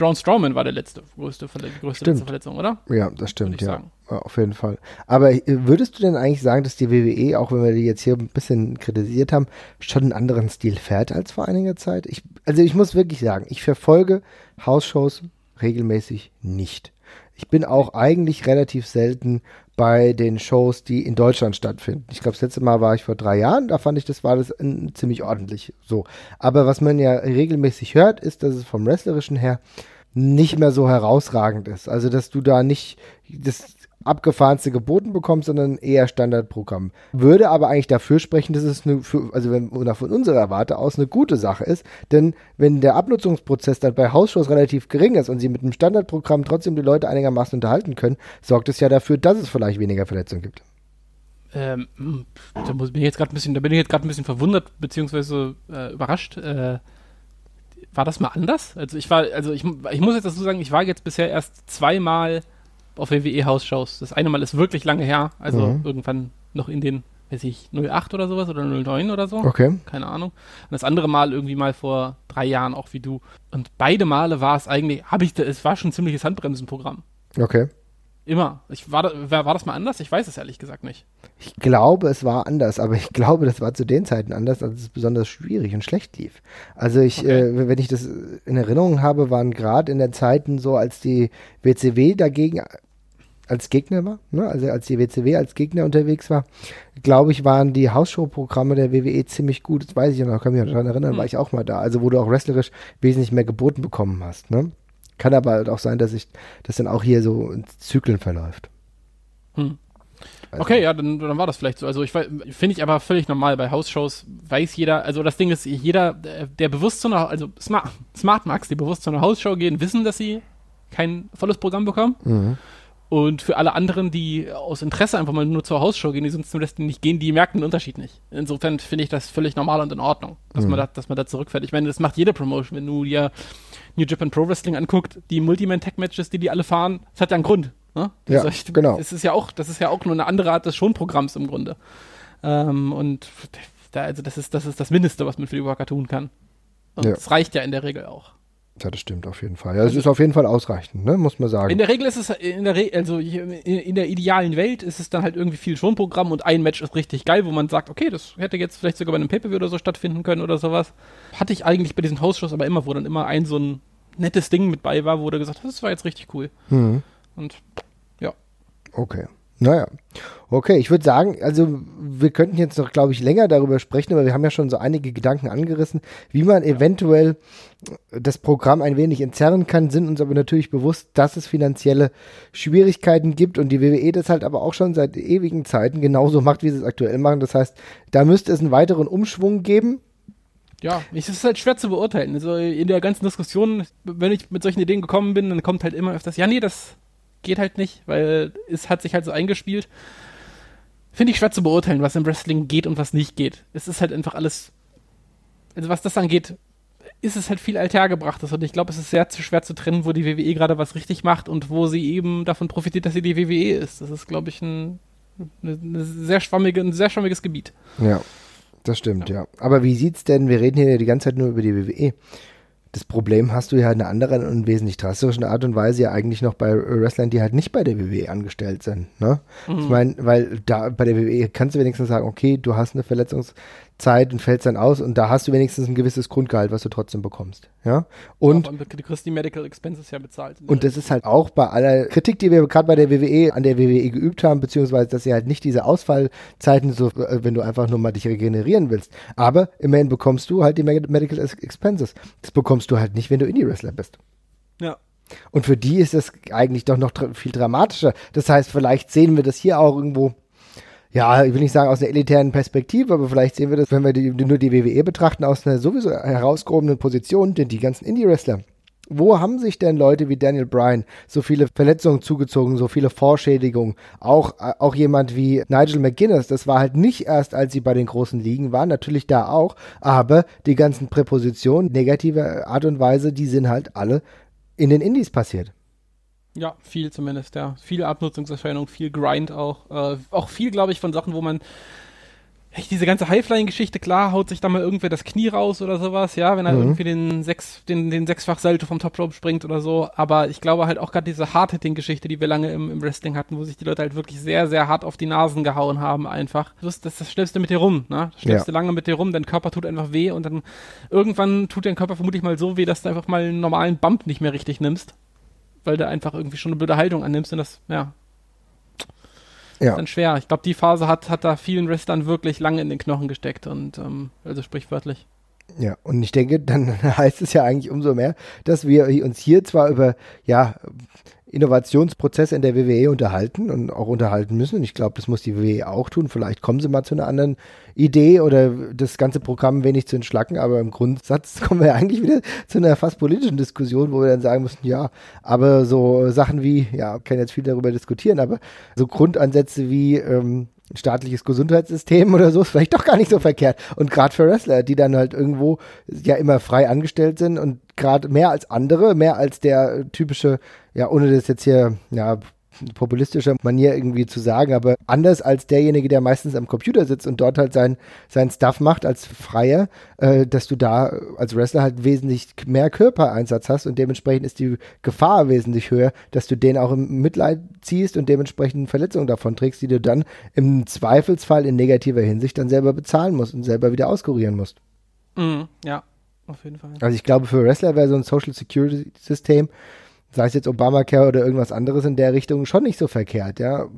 Braun Strowman war der letzte größte, größte letzte Verletzung, oder? Ja, das stimmt, ja. ja. Auf jeden Fall. Aber äh, würdest du denn eigentlich sagen, dass die WWE, auch wenn wir die jetzt hier ein bisschen kritisiert haben, schon einen anderen Stil fährt als vor einiger Zeit? Ich, also ich muss wirklich sagen, ich verfolge Hausshows regelmäßig nicht. Ich bin auch eigentlich relativ selten bei den Shows, die in Deutschland stattfinden. Ich glaube, das letzte Mal war ich vor drei Jahren, da fand ich, das war das in, ziemlich ordentlich so. Aber was man ja regelmäßig hört, ist, dass es vom Wrestlerischen her nicht mehr so herausragend ist. Also, dass du da nicht das abgefahrenste geboten bekommst, sondern eher Standardprogramm. Würde aber eigentlich dafür sprechen, dass es eine, für, also wenn von unserer Warte aus eine gute Sache ist, denn wenn der Abnutzungsprozess dann bei Hausshows relativ gering ist und sie mit einem Standardprogramm trotzdem die Leute einigermaßen unterhalten können, sorgt es ja dafür, dass es vielleicht weniger Verletzungen gibt. Ähm, da bin ich jetzt gerade ein bisschen, da bin ich jetzt gerade ein bisschen verwundert beziehungsweise äh, überrascht. Äh, war das mal anders? Also ich war, also ich, ich muss jetzt dazu sagen, ich war jetzt bisher erst zweimal auf WWE-Hausshows. Das eine Mal ist wirklich lange her, also mhm. irgendwann noch in den, weiß ich, 08 oder sowas oder 09 oder so. Okay. Keine Ahnung. Und das andere Mal irgendwie mal vor drei Jahren, auch wie du. Und beide Male war es eigentlich, habe ich, es war schon ein ziemliches Handbremsenprogramm. Okay. Immer. Ich, war, war, war das mal anders? Ich weiß es ehrlich gesagt nicht. Ich glaube, es war anders, aber ich glaube, das war zu den Zeiten anders, als es besonders schwierig und schlecht lief. Also ich, okay. äh, wenn ich das in Erinnerung habe, waren gerade in der Zeiten so, als die WCW dagegen als Gegner war, ne? also als die WCW als Gegner unterwegs war, glaube ich, waren die Hausshow-Programme der WWE ziemlich gut. Das weiß ich noch, kann mich daran erinnern, hm. war ich auch mal da. Also wo du auch wrestlerisch wesentlich mehr geboten bekommen hast. Ne? Kann aber halt auch sein, dass ich das dann auch hier so in Zyklen verläuft. Hm. Also. Okay, ja, dann, dann war das vielleicht so. Also ich finde ich aber völlig normal. Bei Hausshows weiß jeder, also das Ding ist, jeder, der bewusst zu einer, also Smart, Smart Max, die bewusst zu einer Hausshow gehen, wissen, dass sie kein volles Programm bekommen. Mhm. Und für alle anderen, die aus Interesse einfach mal nur zur Hausshow gehen, die sonst zum Wrestling nicht gehen, die merken den Unterschied nicht. Insofern finde ich das völlig normal und in Ordnung, dass, mhm. man da, dass man da zurückfährt. Ich meine, das macht jede Promotion, wenn du dir New Japan Pro Wrestling anguckt, die Multiman-Tech-Matches, die die alle fahren, das hat ja einen Grund. Ne? Ja, ich, genau. Das ist ja auch, das ist ja auch nur eine andere Art des Schonprogramms im Grunde. Ähm, und da, also das ist, das ist das Mindeste, was man für die Worker tun kann. Und ja. das reicht ja in der Regel auch. Ja, das stimmt auf jeden Fall. Ja, es ist auf jeden Fall ausreichend, ne? muss man sagen. In der Regel ist es, in der, Re also in der idealen Welt ist es dann halt irgendwie viel Schonprogramm und ein Match ist richtig geil, wo man sagt, okay, das hätte jetzt vielleicht sogar bei einem Pay-Per-View oder so stattfinden können oder sowas. Hatte ich eigentlich bei diesen Hausshows aber immer, wo dann immer ein so ein nettes Ding mit bei war, wo du gesagt hast, das war jetzt richtig cool. Mhm. Und ja. Okay. Naja, okay, ich würde sagen, also wir könnten jetzt noch, glaube ich, länger darüber sprechen, aber wir haben ja schon so einige Gedanken angerissen, wie man eventuell das Programm ein wenig entzerren kann, sind uns aber natürlich bewusst, dass es finanzielle Schwierigkeiten gibt und die WWE das halt aber auch schon seit ewigen Zeiten genauso macht, wie sie es aktuell machen. Das heißt, da müsste es einen weiteren Umschwung geben. Ja, es ist halt schwer zu beurteilen. Also in der ganzen Diskussion, wenn ich mit solchen Ideen gekommen bin, dann kommt halt immer öfters, ja, nee, das geht halt nicht, weil es hat sich halt so eingespielt. Finde ich schwer zu beurteilen, was im Wrestling geht und was nicht geht. Es ist halt einfach alles, also was das angeht, ist es halt viel althergebrachtes und ich glaube, es ist sehr zu schwer zu trennen, wo die WWE gerade was richtig macht und wo sie eben davon profitiert, dass sie die WWE ist. Das ist, glaube ich, ein, eine, sehr schwammige, ein sehr schwammiges Gebiet. Ja, das stimmt, ja. ja. Aber wie sieht's denn, wir reden hier die ganze Zeit nur über die WWE. Das Problem hast du ja in einer anderen und wesentlich drastischen Art und Weise ja eigentlich noch bei Wrestlern, die halt nicht bei der WWE angestellt sind. Ne? Mhm. Ich meine, weil da bei der WWE kannst du wenigstens sagen, okay, du hast eine Verletzungs Zeit und fällst dann aus und da hast du wenigstens ein gewisses Grundgehalt, was du trotzdem bekommst. Ja. Und ja, du kriegst die Medical Expenses ja bezahlt. Und das ist halt auch bei aller Kritik, die wir gerade bei der WWE an der WWE geübt haben, beziehungsweise dass sie halt nicht diese Ausfallzeiten so, äh, wenn du einfach nur mal dich regenerieren willst. Aber immerhin bekommst du halt die Medical Expenses. Das bekommst du halt nicht, wenn du Indie-Wrestler bist. Ja. Und für die ist es eigentlich doch noch viel dramatischer. Das heißt, vielleicht sehen wir das hier auch irgendwo ja, ich will nicht sagen aus einer elitären Perspektive, aber vielleicht sehen wir das, wenn wir die, nur die WWE betrachten, aus einer sowieso herausgehobenen Position, denn die ganzen Indie-Wrestler. Wo haben sich denn Leute wie Daniel Bryan so viele Verletzungen zugezogen, so viele Vorschädigungen? Auch, auch jemand wie Nigel McGuinness, das war halt nicht erst, als sie bei den großen Ligen waren, natürlich da auch, aber die ganzen Präpositionen, negative Art und Weise, die sind halt alle in den Indies passiert. Ja, viel zumindest, ja. Viele Abnutzungserscheinungen, viel Grind auch. Äh, auch viel, glaube ich, von Sachen, wo man diese ganze Highflying-Geschichte, klar, haut sich da mal irgendwer das Knie raus oder sowas, ja, wenn er mhm. irgendwie den sechs, den, den Sechsfach-Salto vom Top Rope springt oder so. Aber ich glaube halt auch gerade diese Hard-Hitting-Geschichte, die wir lange im, im, Wrestling hatten, wo sich die Leute halt wirklich sehr, sehr hart auf die Nasen gehauen haben, einfach. Das, das, das stellst du mit dir rum, ne? Das stellst ja. du lange mit dir rum, dein Körper tut einfach weh und dann irgendwann tut dein Körper vermutlich mal so weh, dass du einfach mal einen normalen Bump nicht mehr richtig nimmst weil du einfach irgendwie schon eine blöde Haltung annimmst und das, ja. Ja. Ist dann schwer. Ich glaube, die Phase hat, hat da vielen Wrestlern wirklich lange in den Knochen gesteckt und ähm, also sprichwörtlich. Ja, und ich denke, dann heißt es ja eigentlich umso mehr, dass wir uns hier zwar über ja Innovationsprozesse in der WWE unterhalten und auch unterhalten müssen. Und ich glaube, das muss die WWE auch tun. Vielleicht kommen sie mal zu einer anderen Idee oder das ganze Programm wenig zu entschlacken. Aber im Grundsatz kommen wir eigentlich wieder zu einer fast politischen Diskussion, wo wir dann sagen müssen, ja, aber so Sachen wie, ja, kann jetzt viel darüber diskutieren, aber so Grundansätze wie, ähm, ein staatliches Gesundheitssystem oder so ist vielleicht doch gar nicht so verkehrt. Und gerade für Wrestler, die dann halt irgendwo ja immer frei angestellt sind und gerade mehr als andere, mehr als der typische, ja, ohne das jetzt hier, ja, populistischer Manier irgendwie zu sagen, aber anders als derjenige, der meistens am Computer sitzt und dort halt sein, sein Stuff macht als Freier, äh, dass du da als Wrestler halt wesentlich mehr Körpereinsatz hast und dementsprechend ist die Gefahr wesentlich höher, dass du den auch im Mitleid ziehst und dementsprechend Verletzungen davon trägst, die du dann im Zweifelsfall in negativer Hinsicht dann selber bezahlen musst und selber wieder auskurieren musst. Mhm, ja, auf jeden Fall. Also ich glaube, für Wrestler wäre so ein Social Security System sei es jetzt Obamacare oder irgendwas anderes in der Richtung, schon nicht so verkehrt, ja.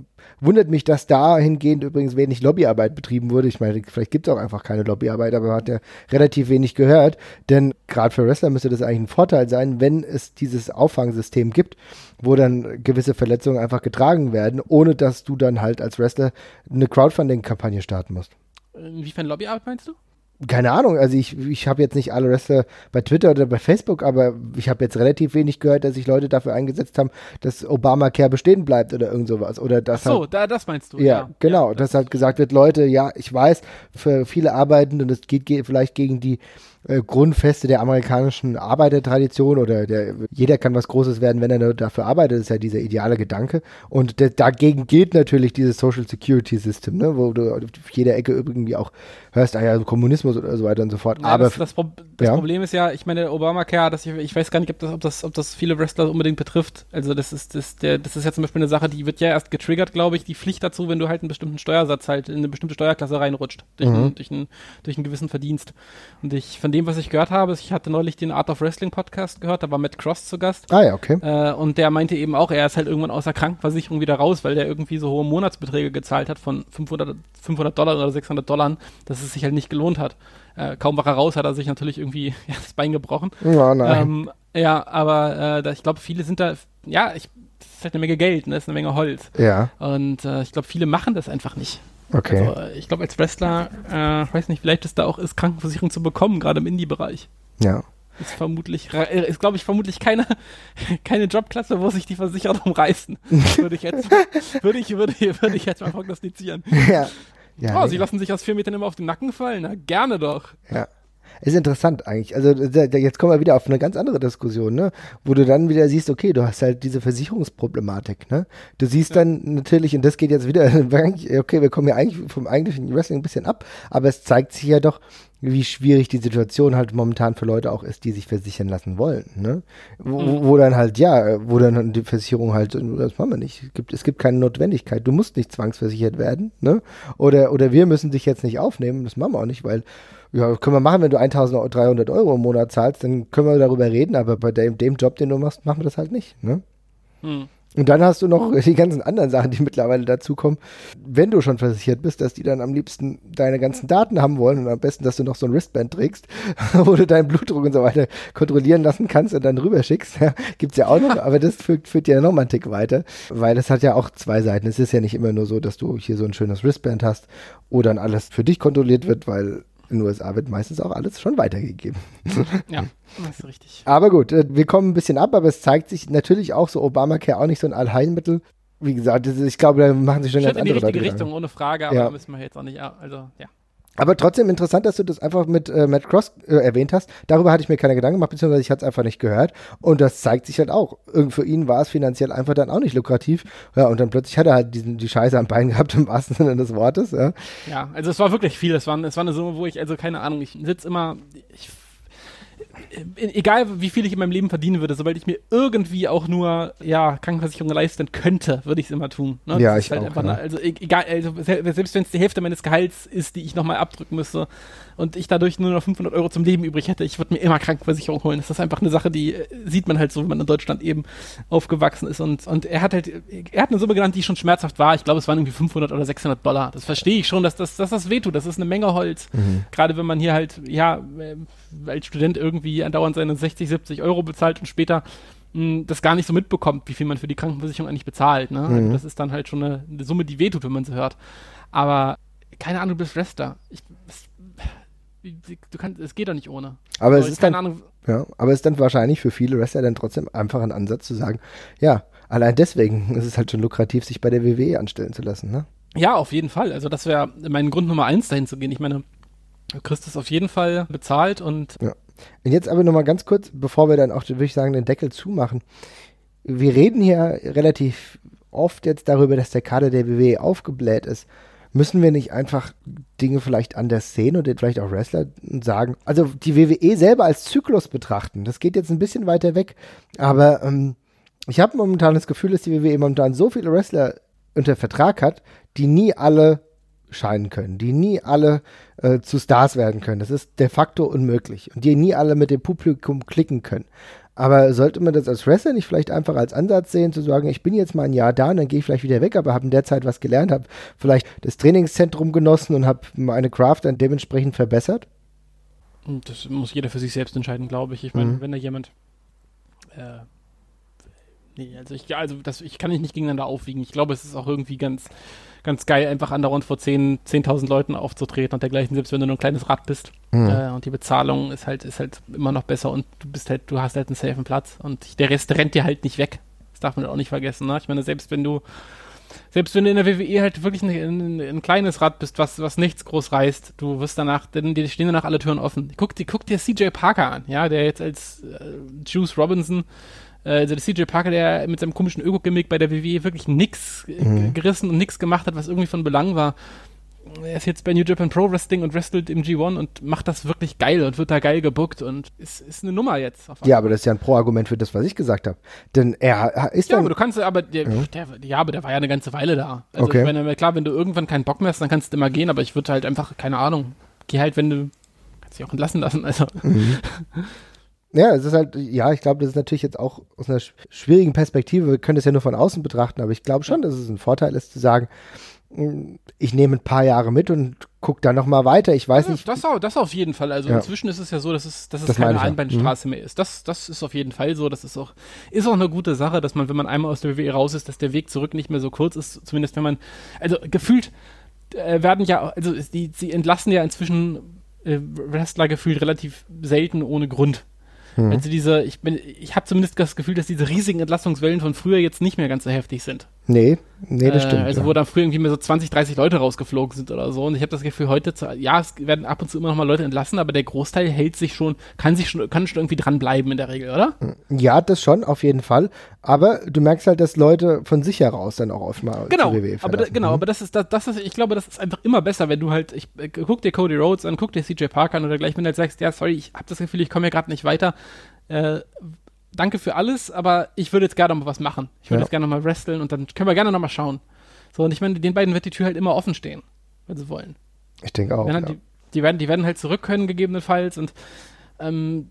Wundert mich, dass dahingehend übrigens wenig Lobbyarbeit betrieben wurde. Ich meine, vielleicht gibt es auch einfach keine Lobbyarbeit, aber man hat ja relativ wenig gehört. Denn gerade für Wrestler müsste das eigentlich ein Vorteil sein, wenn es dieses Auffangsystem gibt, wo dann gewisse Verletzungen einfach getragen werden, ohne dass du dann halt als Wrestler eine Crowdfunding-Kampagne starten musst. Inwiefern Lobbyarbeit meinst du? Keine Ahnung, also ich, ich habe jetzt nicht alle Wrestler bei Twitter oder bei Facebook, aber ich habe jetzt relativ wenig gehört, dass sich Leute dafür eingesetzt haben, dass Obamacare bestehen bleibt oder irgend sowas. Oder dass Ach so, halt, da, das meinst du. Ja, ja genau, ja, das dass halt gesagt wird, Leute, ja, ich weiß, für viele Arbeitende, und es geht, geht vielleicht gegen die äh, Grundfeste der amerikanischen Arbeitertradition oder der, jeder kann was Großes werden, wenn er nur dafür arbeitet, ist ja dieser ideale Gedanke. Und de, dagegen geht natürlich dieses Social Security System, ne, wo du auf jeder Ecke irgendwie auch hörst, ah ja, Kommunismus oder so weiter und so fort. Ja, Aber das, das, Pro das ja. Problem ist ja, ich meine, Obamacare, das, ich, ich weiß gar nicht, ob das, ob, das, ob das viele Wrestler unbedingt betrifft. Also das ist, das, der, das ist ja zum Beispiel eine Sache, die wird ja erst getriggert, glaube ich, die Pflicht dazu, wenn du halt einen bestimmten Steuersatz halt in eine bestimmte Steuerklasse reinrutscht, durch, mhm. einen, durch, einen, durch einen gewissen Verdienst. Und ich, von dem, was ich gehört habe, ich hatte neulich den Art of Wrestling Podcast gehört, da war Matt Cross zu Gast. Ah ja, okay. Äh, und der meinte eben auch, er ist halt irgendwann außer Krankenversicherung wieder raus, weil der irgendwie so hohe Monatsbeträge gezahlt hat von 500, 500 Dollar oder 600 Dollar, dass es sich halt nicht gelohnt hat. Äh, kaum war er raus, hat er sich natürlich irgendwie ja, das Bein gebrochen. Ja, nein. Ähm, ja, aber äh, da, ich glaube, viele sind da, ja, ich, das ist halt eine Menge Geld, ne? das ist eine Menge Holz. Ja. Und äh, ich glaube, viele machen das einfach nicht. Okay. Also, ich glaube, als Wrestler, äh, weiß nicht, vielleicht ist da auch ist Krankenversicherung zu bekommen, gerade im Indie-Bereich. Ja. Ist vermutlich, äh, ist glaube ich vermutlich keine, keine Jobklasse, wo sich die Versicherer reißen. Würde ich jetzt, würde ich, würde, würde ich jetzt mal prognostizieren. Ja. ja oh, sie lassen sich aus vier Metern immer auf den Nacken fallen. Na, gerne doch. Ja. Ist interessant eigentlich. Also jetzt kommen wir wieder auf eine ganz andere Diskussion, ne? Wo du dann wieder siehst, okay, du hast halt diese Versicherungsproblematik, ne? Du siehst dann natürlich, und das geht jetzt wieder, okay, wir kommen ja eigentlich vom eigentlichen Wrestling ein bisschen ab, aber es zeigt sich ja doch, wie schwierig die Situation halt momentan für Leute auch ist, die sich versichern lassen wollen, ne? Wo, wo dann halt, ja, wo dann die Versicherung halt, das machen wir nicht. Es gibt, es gibt keine Notwendigkeit. Du musst nicht zwangsversichert werden, ne? Oder, oder wir müssen dich jetzt nicht aufnehmen. Das machen wir auch nicht, weil ja, können wir machen, wenn du 1300 Euro im Monat zahlst, dann können wir darüber reden, aber bei dem, dem Job, den du machst, machen wir das halt nicht. Ne? Hm. Und dann hast du noch die ganzen anderen Sachen, die mittlerweile dazukommen. Wenn du schon versichert bist, dass die dann am liebsten deine ganzen Daten haben wollen und am besten, dass du noch so ein Wristband trägst, wo du deinen Blutdruck und so weiter kontrollieren lassen kannst und dann rüberschickst. Gibt's ja auch noch, aber das führt, führt ja noch mal einen Tick weiter, weil es hat ja auch zwei Seiten. Es ist ja nicht immer nur so, dass du hier so ein schönes Wristband hast, wo dann alles für dich kontrolliert wird, weil in den USA wird meistens auch alles schon weitergegeben. Ja, das ist richtig. Aber gut, äh, wir kommen ein bisschen ab, aber es zeigt sich natürlich auch so Obamacare auch nicht so ein Allheilmittel. Wie gesagt, ich glaube, da machen sich schon ganz andere in die richtige Richtung, ohne Frage, aber ja. da müssen wir jetzt auch nicht, also, ja. Aber trotzdem interessant, dass du das einfach mit äh, Matt Cross äh, erwähnt hast. Darüber hatte ich mir keine Gedanken gemacht, beziehungsweise ich hatte es einfach nicht gehört. Und das zeigt sich halt auch. Irgend für ihn war es finanziell einfach dann auch nicht lukrativ. Ja, und dann plötzlich hat er halt diesen, die Scheiße am Bein gehabt, im wahrsten Sinne des Wortes. Ja, ja also es war wirklich viel. Es war, es war eine Summe, wo ich, also keine Ahnung, ich sitze immer, ich egal wie viel ich in meinem Leben verdienen würde, sobald ich mir irgendwie auch nur ja Krankenversicherung leisten könnte, würde ich es immer tun. Ne? Ja, ich halt auch, ja. eine, also e-, egal, also selbst wenn es die Hälfte meines Gehalts ist, die ich nochmal abdrücken müsste und ich dadurch nur noch 500 Euro zum Leben übrig hätte, ich würde mir immer Krankenversicherung holen. Das ist einfach eine Sache, die äh, sieht man halt so, wenn man in Deutschland eben aufgewachsen ist und und er hat halt, er hat eine Summe genannt, die schon schmerzhaft war. Ich glaube, es waren irgendwie 500 oder 600 Dollar. Das verstehe ich schon, dass das, dass das wehtut. Das ist eine Menge Holz. Mhm. Gerade wenn man hier halt ja äh, als Student irgendwie andauernd seine 60, 70 Euro bezahlt und später hm, das gar nicht so mitbekommt, wie viel man für die Krankenversicherung eigentlich bezahlt. Ne? Also mhm. Also das ist dann halt schon eine, eine, Summe, die wehtut, wenn man sie hört. Aber keine Ahnung, du bist Wrestler. Ich, es, du kannst, es geht doch nicht ohne. Aber also es ist dann, Ahnung, ja, aber es ist dann wahrscheinlich für viele Wrestler dann trotzdem einfach ein Ansatz zu sagen, ja, allein deswegen ist es halt schon lukrativ, sich bei der WWE anstellen zu lassen, ne? Ja, auf jeden Fall. Also das wäre mein Grund Nummer eins, dahin zu gehen. Ich meine, du kriegst es auf jeden Fall bezahlt und. Ja. Und jetzt aber nochmal ganz kurz, bevor wir dann auch, würde ich sagen, den Deckel zumachen. Wir reden hier relativ oft jetzt darüber, dass der Kader der WWE aufgebläht ist. Müssen wir nicht einfach Dinge vielleicht anders sehen und vielleicht auch Wrestler sagen, also die WWE selber als Zyklus betrachten? Das geht jetzt ein bisschen weiter weg, aber ähm, ich habe momentan das Gefühl, dass die WWE momentan so viele Wrestler unter Vertrag hat, die nie alle scheinen können, die nie alle äh, zu Stars werden können. Das ist de facto unmöglich und die nie alle mit dem Publikum klicken können. Aber sollte man das als Wrestler nicht vielleicht einfach als Ansatz sehen, zu sagen, ich bin jetzt mal ein Jahr da und dann gehe ich vielleicht wieder weg, aber habe in der Zeit was gelernt, habe vielleicht das Trainingszentrum genossen und habe meine Craft dann dementsprechend verbessert? Das muss jeder für sich selbst entscheiden, glaube ich. Ich meine, mhm. wenn da jemand äh, Nee, also ich, also das, ich kann nicht gegeneinander aufwiegen. Ich glaube, es ist auch irgendwie ganz, ganz geil, einfach andauernd vor 10.000 10 Leuten aufzutreten und dergleichen, selbst wenn du nur ein kleines Rad bist. Mhm. Äh, und die Bezahlung ist halt, ist halt immer noch besser und du bist halt, du hast halt einen safen Platz und der Rest rennt dir halt nicht weg. Das darf man auch nicht vergessen. Ne? Ich meine, selbst wenn du, selbst wenn du in der WWE halt wirklich ein, ein, ein, kleines Rad bist, was, was nichts groß reißt, du wirst danach, denn dir stehen danach alle Türen offen. Guck, die, guck dir CJ Parker an, ja, der jetzt als äh, Juice Robinson also der CJ Parker, der mit seinem komischen Öko-Gimmick bei der WWE wirklich nix mhm. gerissen und nix gemacht hat, was irgendwie von Belang war. Er ist jetzt bei New Japan Pro Wrestling und wrestelt im G1 und macht das wirklich geil und wird da geil gebuckt und ist, ist eine Nummer jetzt. ja, aber das ist ja ein Pro-Argument für das, was ich gesagt habe. Denn er ist ja, aber du kannst, aber der, mhm. der, ja, aber der war ja eine ganze Weile da. Also okay. ich meine, klar, wenn du irgendwann keinen Bock mehr hast, dann kannst du immer gehen, aber ich würde halt einfach, keine Ahnung, geh halt, wenn du kannst dich auch entlassen lassen. Also. Mhm. Ja, es ist halt, ja, ich glaube, das ist natürlich jetzt auch aus einer schwierigen Perspektive. Wir können das ja nur von außen betrachten, aber ich glaube schon, dass es ein Vorteil ist, zu sagen, hm, ich nehme ein paar Jahre mit und gucke dann nochmal weiter. Ich weiß ja, nicht. Das, das auf jeden Fall. Also ja. inzwischen ist es ja so, dass es, dass es das keine Einbahnstraße mhm. mehr ist. Das, das ist auf jeden Fall so. Das ist auch, ist auch eine gute Sache, dass man, wenn man einmal aus der WWE raus ist, dass der Weg zurück nicht mehr so kurz ist. Zumindest wenn man, also gefühlt äh, werden ja, also die, sie entlassen ja inzwischen äh, Wrestler gefühlt relativ selten ohne Grund. Hm. Also diese, ich bin, ich habe zumindest das Gefühl, dass diese riesigen Entlassungswellen von früher jetzt nicht mehr ganz so heftig sind. Nee, nee, das äh, stimmt. Also ja. wo dann früher irgendwie mehr so 20, 30 Leute rausgeflogen sind oder so. Und ich habe das Gefühl, heute, zu, ja, es werden ab und zu immer noch mal Leute entlassen, aber der Großteil hält sich schon, kann sich schon, kann schon irgendwie dranbleiben in der Regel, oder? Ja, das schon, auf jeden Fall. Aber du merkst halt, dass Leute von sich heraus dann auch oft mal genau, WWE aber da, Genau, mhm. aber das ist, das, das ist, ich glaube, das ist einfach immer besser, wenn du halt, ich äh, guck dir Cody Rhodes an, guck dir CJ Parker an oder gleich, wenn du halt sagst, ja, sorry, ich habe das Gefühl, ich komme ja gerade nicht weiter. Äh, danke für alles, aber ich würde jetzt gerne noch mal was machen. Ich würde ja. jetzt gerne noch mal wresteln und dann können wir gerne noch mal schauen. So, und ich meine, den beiden wird die Tür halt immer offen stehen, wenn sie wollen. Ich denke auch. Halt ja. die, die, werden, die werden halt zurück können, gegebenenfalls. Und ähm,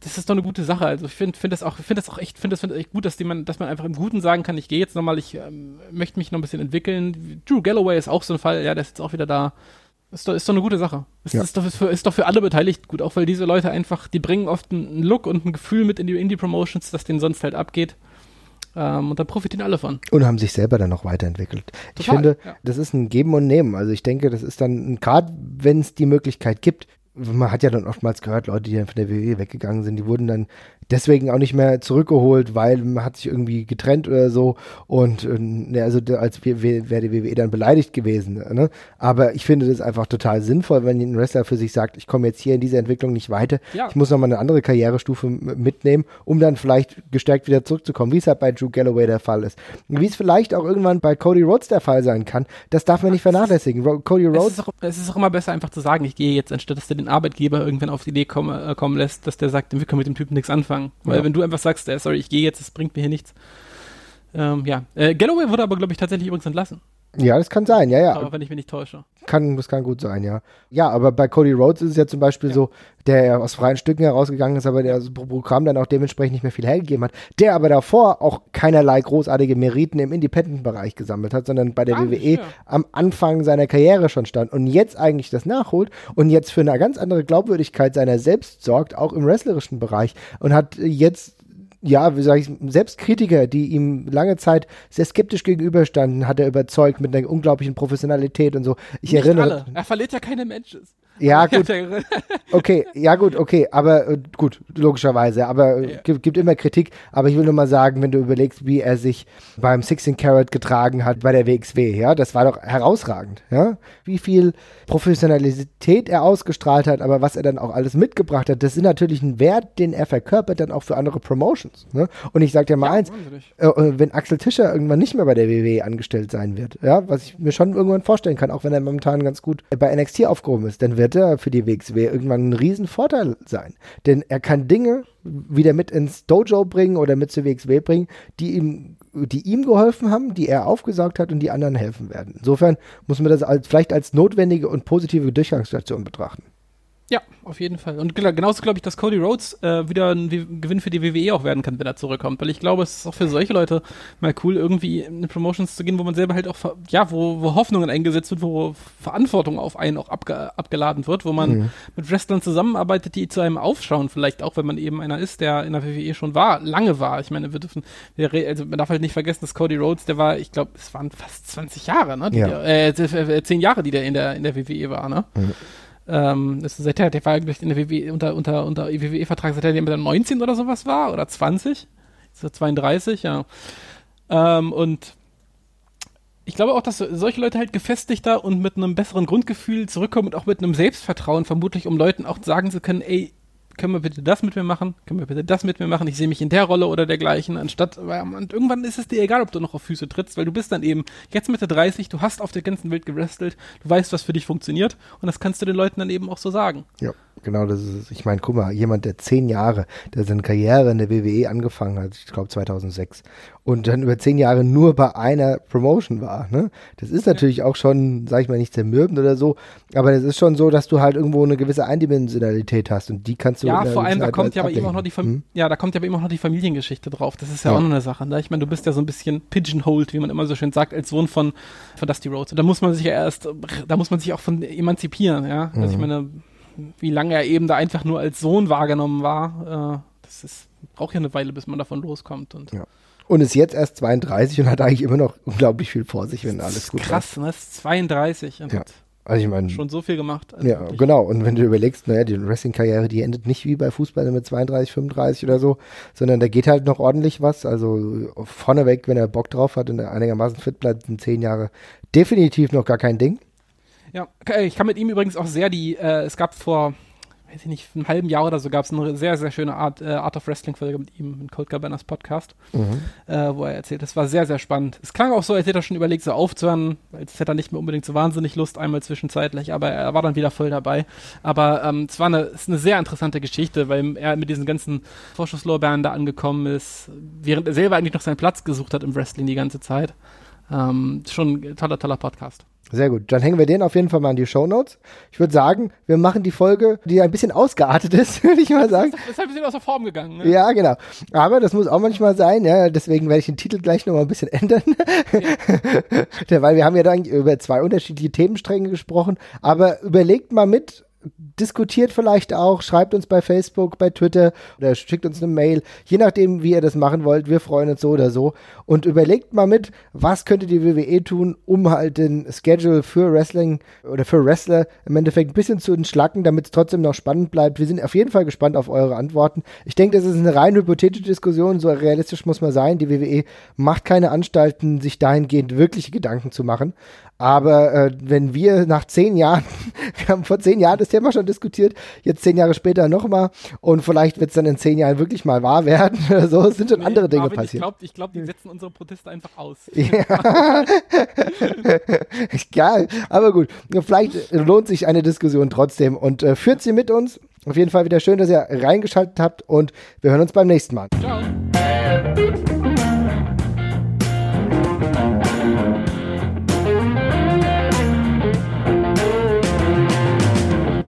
das ist doch eine gute Sache. Also ich finde find das auch, finde das auch echt, finde das find echt gut, dass, die man, dass man einfach im Guten sagen kann, ich gehe jetzt nochmal, ich ähm, möchte mich noch ein bisschen entwickeln. Drew Galloway ist auch so ein Fall, ja, der ist jetzt auch wieder da. Ist doch, ist doch eine gute Sache. Ist, ja. ist, doch für, ist doch für alle beteiligt gut, auch weil diese Leute einfach, die bringen oft einen Look und ein Gefühl mit in die Indie-Promotions, das denen sonst halt abgeht. Ähm, und da profitieren alle von. Und haben sich selber dann noch weiterentwickelt. Total, ich finde, ja. das ist ein Geben und Nehmen. Also ich denke, das ist dann, gerade wenn es die Möglichkeit gibt, man hat ja dann oftmals gehört, Leute, die dann von der WWE weggegangen sind, die wurden dann deswegen auch nicht mehr zurückgeholt, weil man hat sich irgendwie getrennt oder so und äh, also als wäre die WWE dann beleidigt gewesen. Ne? Aber ich finde das einfach total sinnvoll, wenn ein Wrestler für sich sagt, ich komme jetzt hier in dieser Entwicklung nicht weiter, ja. ich muss noch mal eine andere Karrierestufe mitnehmen, um dann vielleicht gestärkt wieder zurückzukommen, wie es halt bei Drew Galloway der Fall ist. Wie es vielleicht auch irgendwann bei Cody Rhodes der Fall sein kann, das darf man nicht vernachlässigen. Cody Rhodes. Es ist, auch, es ist auch immer besser einfach zu sagen, ich gehe jetzt, anstatt dass du den Arbeitgeber irgendwann auf die Idee kommen, äh, kommen lässt, dass der sagt, wir können mit dem Typen nichts anfangen anfangen. Weil ja. wenn du einfach sagst, äh, sorry, ich gehe jetzt, das bringt mir hier nichts. Ähm, ja. Äh, Galloway wurde aber, glaube ich, tatsächlich übrigens entlassen. Ja, das kann sein, ja, ja. Aber wenn ich mich nicht täusche. Kann, das kann gut sein, ja. Ja, aber bei Cody Rhodes ist es ja zum Beispiel ja. so, der aus freien Stücken herausgegangen ist, aber der das Programm dann auch dementsprechend nicht mehr viel hergegeben hat, der aber davor auch keinerlei großartige Meriten im Independent-Bereich gesammelt hat, sondern bei der ah, WWE ja. am Anfang seiner Karriere schon stand und jetzt eigentlich das nachholt und jetzt für eine ganz andere Glaubwürdigkeit seiner selbst sorgt, auch im wrestlerischen Bereich und hat jetzt ja, wie sage ich, selbst Kritiker, die ihm lange Zeit sehr skeptisch gegenüberstanden, hat er überzeugt mit einer unglaublichen Professionalität und so. Ich Nicht erinnere. Alle. Er verliert ja keine Menschen. Ja, gut. Okay, ja, gut, okay, aber äh, gut, logischerweise. Aber äh, ja. gibt, gibt immer Kritik. Aber ich will nur mal sagen, wenn du überlegst, wie er sich beim 16 Carat getragen hat bei der WXW, ja, das war doch herausragend, ja. Wie viel Professionalität er ausgestrahlt hat, aber was er dann auch alles mitgebracht hat, das ist natürlich ein Wert, den er verkörpert dann auch für andere Promotions. Ne? Und ich sag dir mal ja, eins, äh, äh, wenn Axel Tischer irgendwann nicht mehr bei der WWE angestellt sein wird, ja, was ich mir schon irgendwann vorstellen kann, auch wenn er momentan ganz gut bei NXT aufgehoben ist, dann wird er für die WXW irgendwann ein Riesenvorteil sein. Denn er kann Dinge wieder mit ins Dojo bringen oder mit zur WXW bringen, die ihm, die ihm geholfen haben, die er aufgesaugt hat und die anderen helfen werden. Insofern muss man das als, vielleicht als notwendige und positive Durchgangsstation betrachten. Ja, auf jeden Fall. Und genauso glaube ich, dass Cody Rhodes äh, wieder ein Gewinn für die WWE auch werden kann, wenn er zurückkommt. Weil ich glaube, es ist auch für solche Leute mal cool, irgendwie in Promotions zu gehen, wo man selber halt auch, ja, wo, wo Hoffnungen eingesetzt wird, wo Verantwortung auf einen auch abge abgeladen wird, wo man mhm. mit Wrestlern zusammenarbeitet, die zu einem aufschauen, vielleicht auch, wenn man eben einer ist, der in der WWE schon war, lange war. Ich meine, wir dürfen, wir, also man darf halt nicht vergessen, dass Cody Rhodes, der war, ich glaube, es waren fast 20 Jahre, ne? Die, ja. äh, 10 Jahre, die der in der, in der WWE war, ne? Mhm. Ähm, das ist seither, der war eigentlich in der WWE unter, unter, unter WWE-Vertrag, seit er 19 oder sowas war, oder 20. Ist er 32, ja. Ähm, und ich glaube auch, dass solche Leute halt gefestigter und mit einem besseren Grundgefühl zurückkommen und auch mit einem Selbstvertrauen, vermutlich, um Leuten auch sagen zu können, ey, können wir bitte das mit mir machen? Können wir bitte das mit mir machen? Ich sehe mich in der Rolle oder dergleichen, anstatt, und irgendwann ist es dir egal, ob du noch auf Füße trittst, weil du bist dann eben jetzt Mitte 30, du hast auf der ganzen Welt gewrestelt, du weißt, was für dich funktioniert und das kannst du den Leuten dann eben auch so sagen. Ja. Genau, das ist, ich meine, guck mal, jemand, der zehn Jahre, der seine Karriere in der WWE angefangen hat, ich glaube 2006, und dann über zehn Jahre nur bei einer Promotion war, ne? Das ist natürlich auch schon, sag ich mal, nicht zermürbend oder so, aber es ist schon so, dass du halt irgendwo eine gewisse Eindimensionalität hast und die kannst du Ja, vor allem, da kommt ja aber eben auch noch die hm? ja, da kommt ja aber immer noch die Familiengeschichte drauf. Das ist ja, ja. auch noch eine Sache, ne? Ich meine, du bist ja so ein bisschen pigeonholed, wie man immer so schön sagt, als Sohn von, von Dusty Rhodes. Und da muss man sich ja erst, da muss man sich auch von emanzipieren, ja? Also mhm. ich meine, wie lange er eben da einfach nur als Sohn wahrgenommen war. Äh, das ist, braucht ja eine Weile, bis man davon loskommt. Und, ja. und ist jetzt erst 32 und hat eigentlich immer noch unglaublich viel vor sich, wenn alles gut krass, ist. Krass, ne? Ist 32. ja. Also ich meine, schon so viel gemacht. Also ja, wirklich. genau. Und wenn du überlegst, naja, die Wrestling-Karriere, die endet nicht wie bei Fußball mit 32, 35 oder so, sondern da geht halt noch ordentlich was. Also vorneweg, wenn er Bock drauf hat und er einigermaßen fit bleibt, sind zehn Jahre definitiv noch gar kein Ding. Ja, ich kann mit ihm übrigens auch sehr die, äh, es gab vor, weiß ich nicht, einem halben Jahr oder so gab es eine sehr, sehr schöne Art, äh, Art of Wrestling-Folge mit ihm in Cold Cabanas Podcast, Mhm. äh, wo er erzählt, das war sehr, sehr spannend. Es klang auch so, als hätte er schon überlegt, so aufzuhören, als hätte er nicht mehr unbedingt so wahnsinnig Lust, einmal zwischenzeitlich, aber er war dann wieder voll dabei. Aber ähm, es war eine, es ist eine sehr interessante Geschichte, weil er mit diesen ganzen Vorschusslorbeeren da angekommen ist, während er selber eigentlich noch seinen Platz gesucht hat im Wrestling die ganze Zeit. Ähm, schon ein toller, toller Podcast. Sehr gut. Dann hängen wir den auf jeden Fall mal in die Shownotes. Ich würde sagen, wir machen die Folge, die ein bisschen ausgeartet ist, würde ich mal sagen. Das ist halt ein bisschen aus der Form gegangen. Ne? Ja, genau. Aber das muss auch manchmal sein, ja. Deswegen werde ich den Titel gleich nochmal ein bisschen ändern. Ja. Weil wir haben ja dann über zwei unterschiedliche Themenstränge gesprochen. Aber überlegt mal mit, diskutiert vielleicht auch, schreibt uns bei Facebook, bei Twitter oder schickt uns eine Mail, je nachdem, wie ihr das machen wollt. Wir freuen uns so oder so. Und überlegt mal mit, was könnte die WWE tun, um halt den Schedule für Wrestling oder für Wrestler im Endeffekt ein bisschen zu entschlacken, damit es trotzdem noch spannend bleibt. Wir sind auf jeden Fall gespannt auf eure Antworten. Ich denke, das ist eine rein hypothetische Diskussion, so realistisch muss man sein. Die WWE macht keine Anstalten, sich dahingehend wirkliche Gedanken zu machen. Aber äh, wenn wir nach zehn Jahren, wir haben vor zehn Jahren das Thema schon diskutiert, jetzt zehn Jahre später nochmal und vielleicht wird es dann in zehn Jahren wirklich mal wahr werden. so es sind schon Nee, andere Dinge Marvin, passiert. Ich glaube, ich glaub, die setzen unsere Proteste einfach aus. Ja. Geil, aber gut. Vielleicht lohnt sich eine Diskussion trotzdem und äh, führt sie mit uns. Auf jeden Fall wieder schön, dass ihr reingeschaltet habt und wir hören uns beim nächsten Mal. Ciao.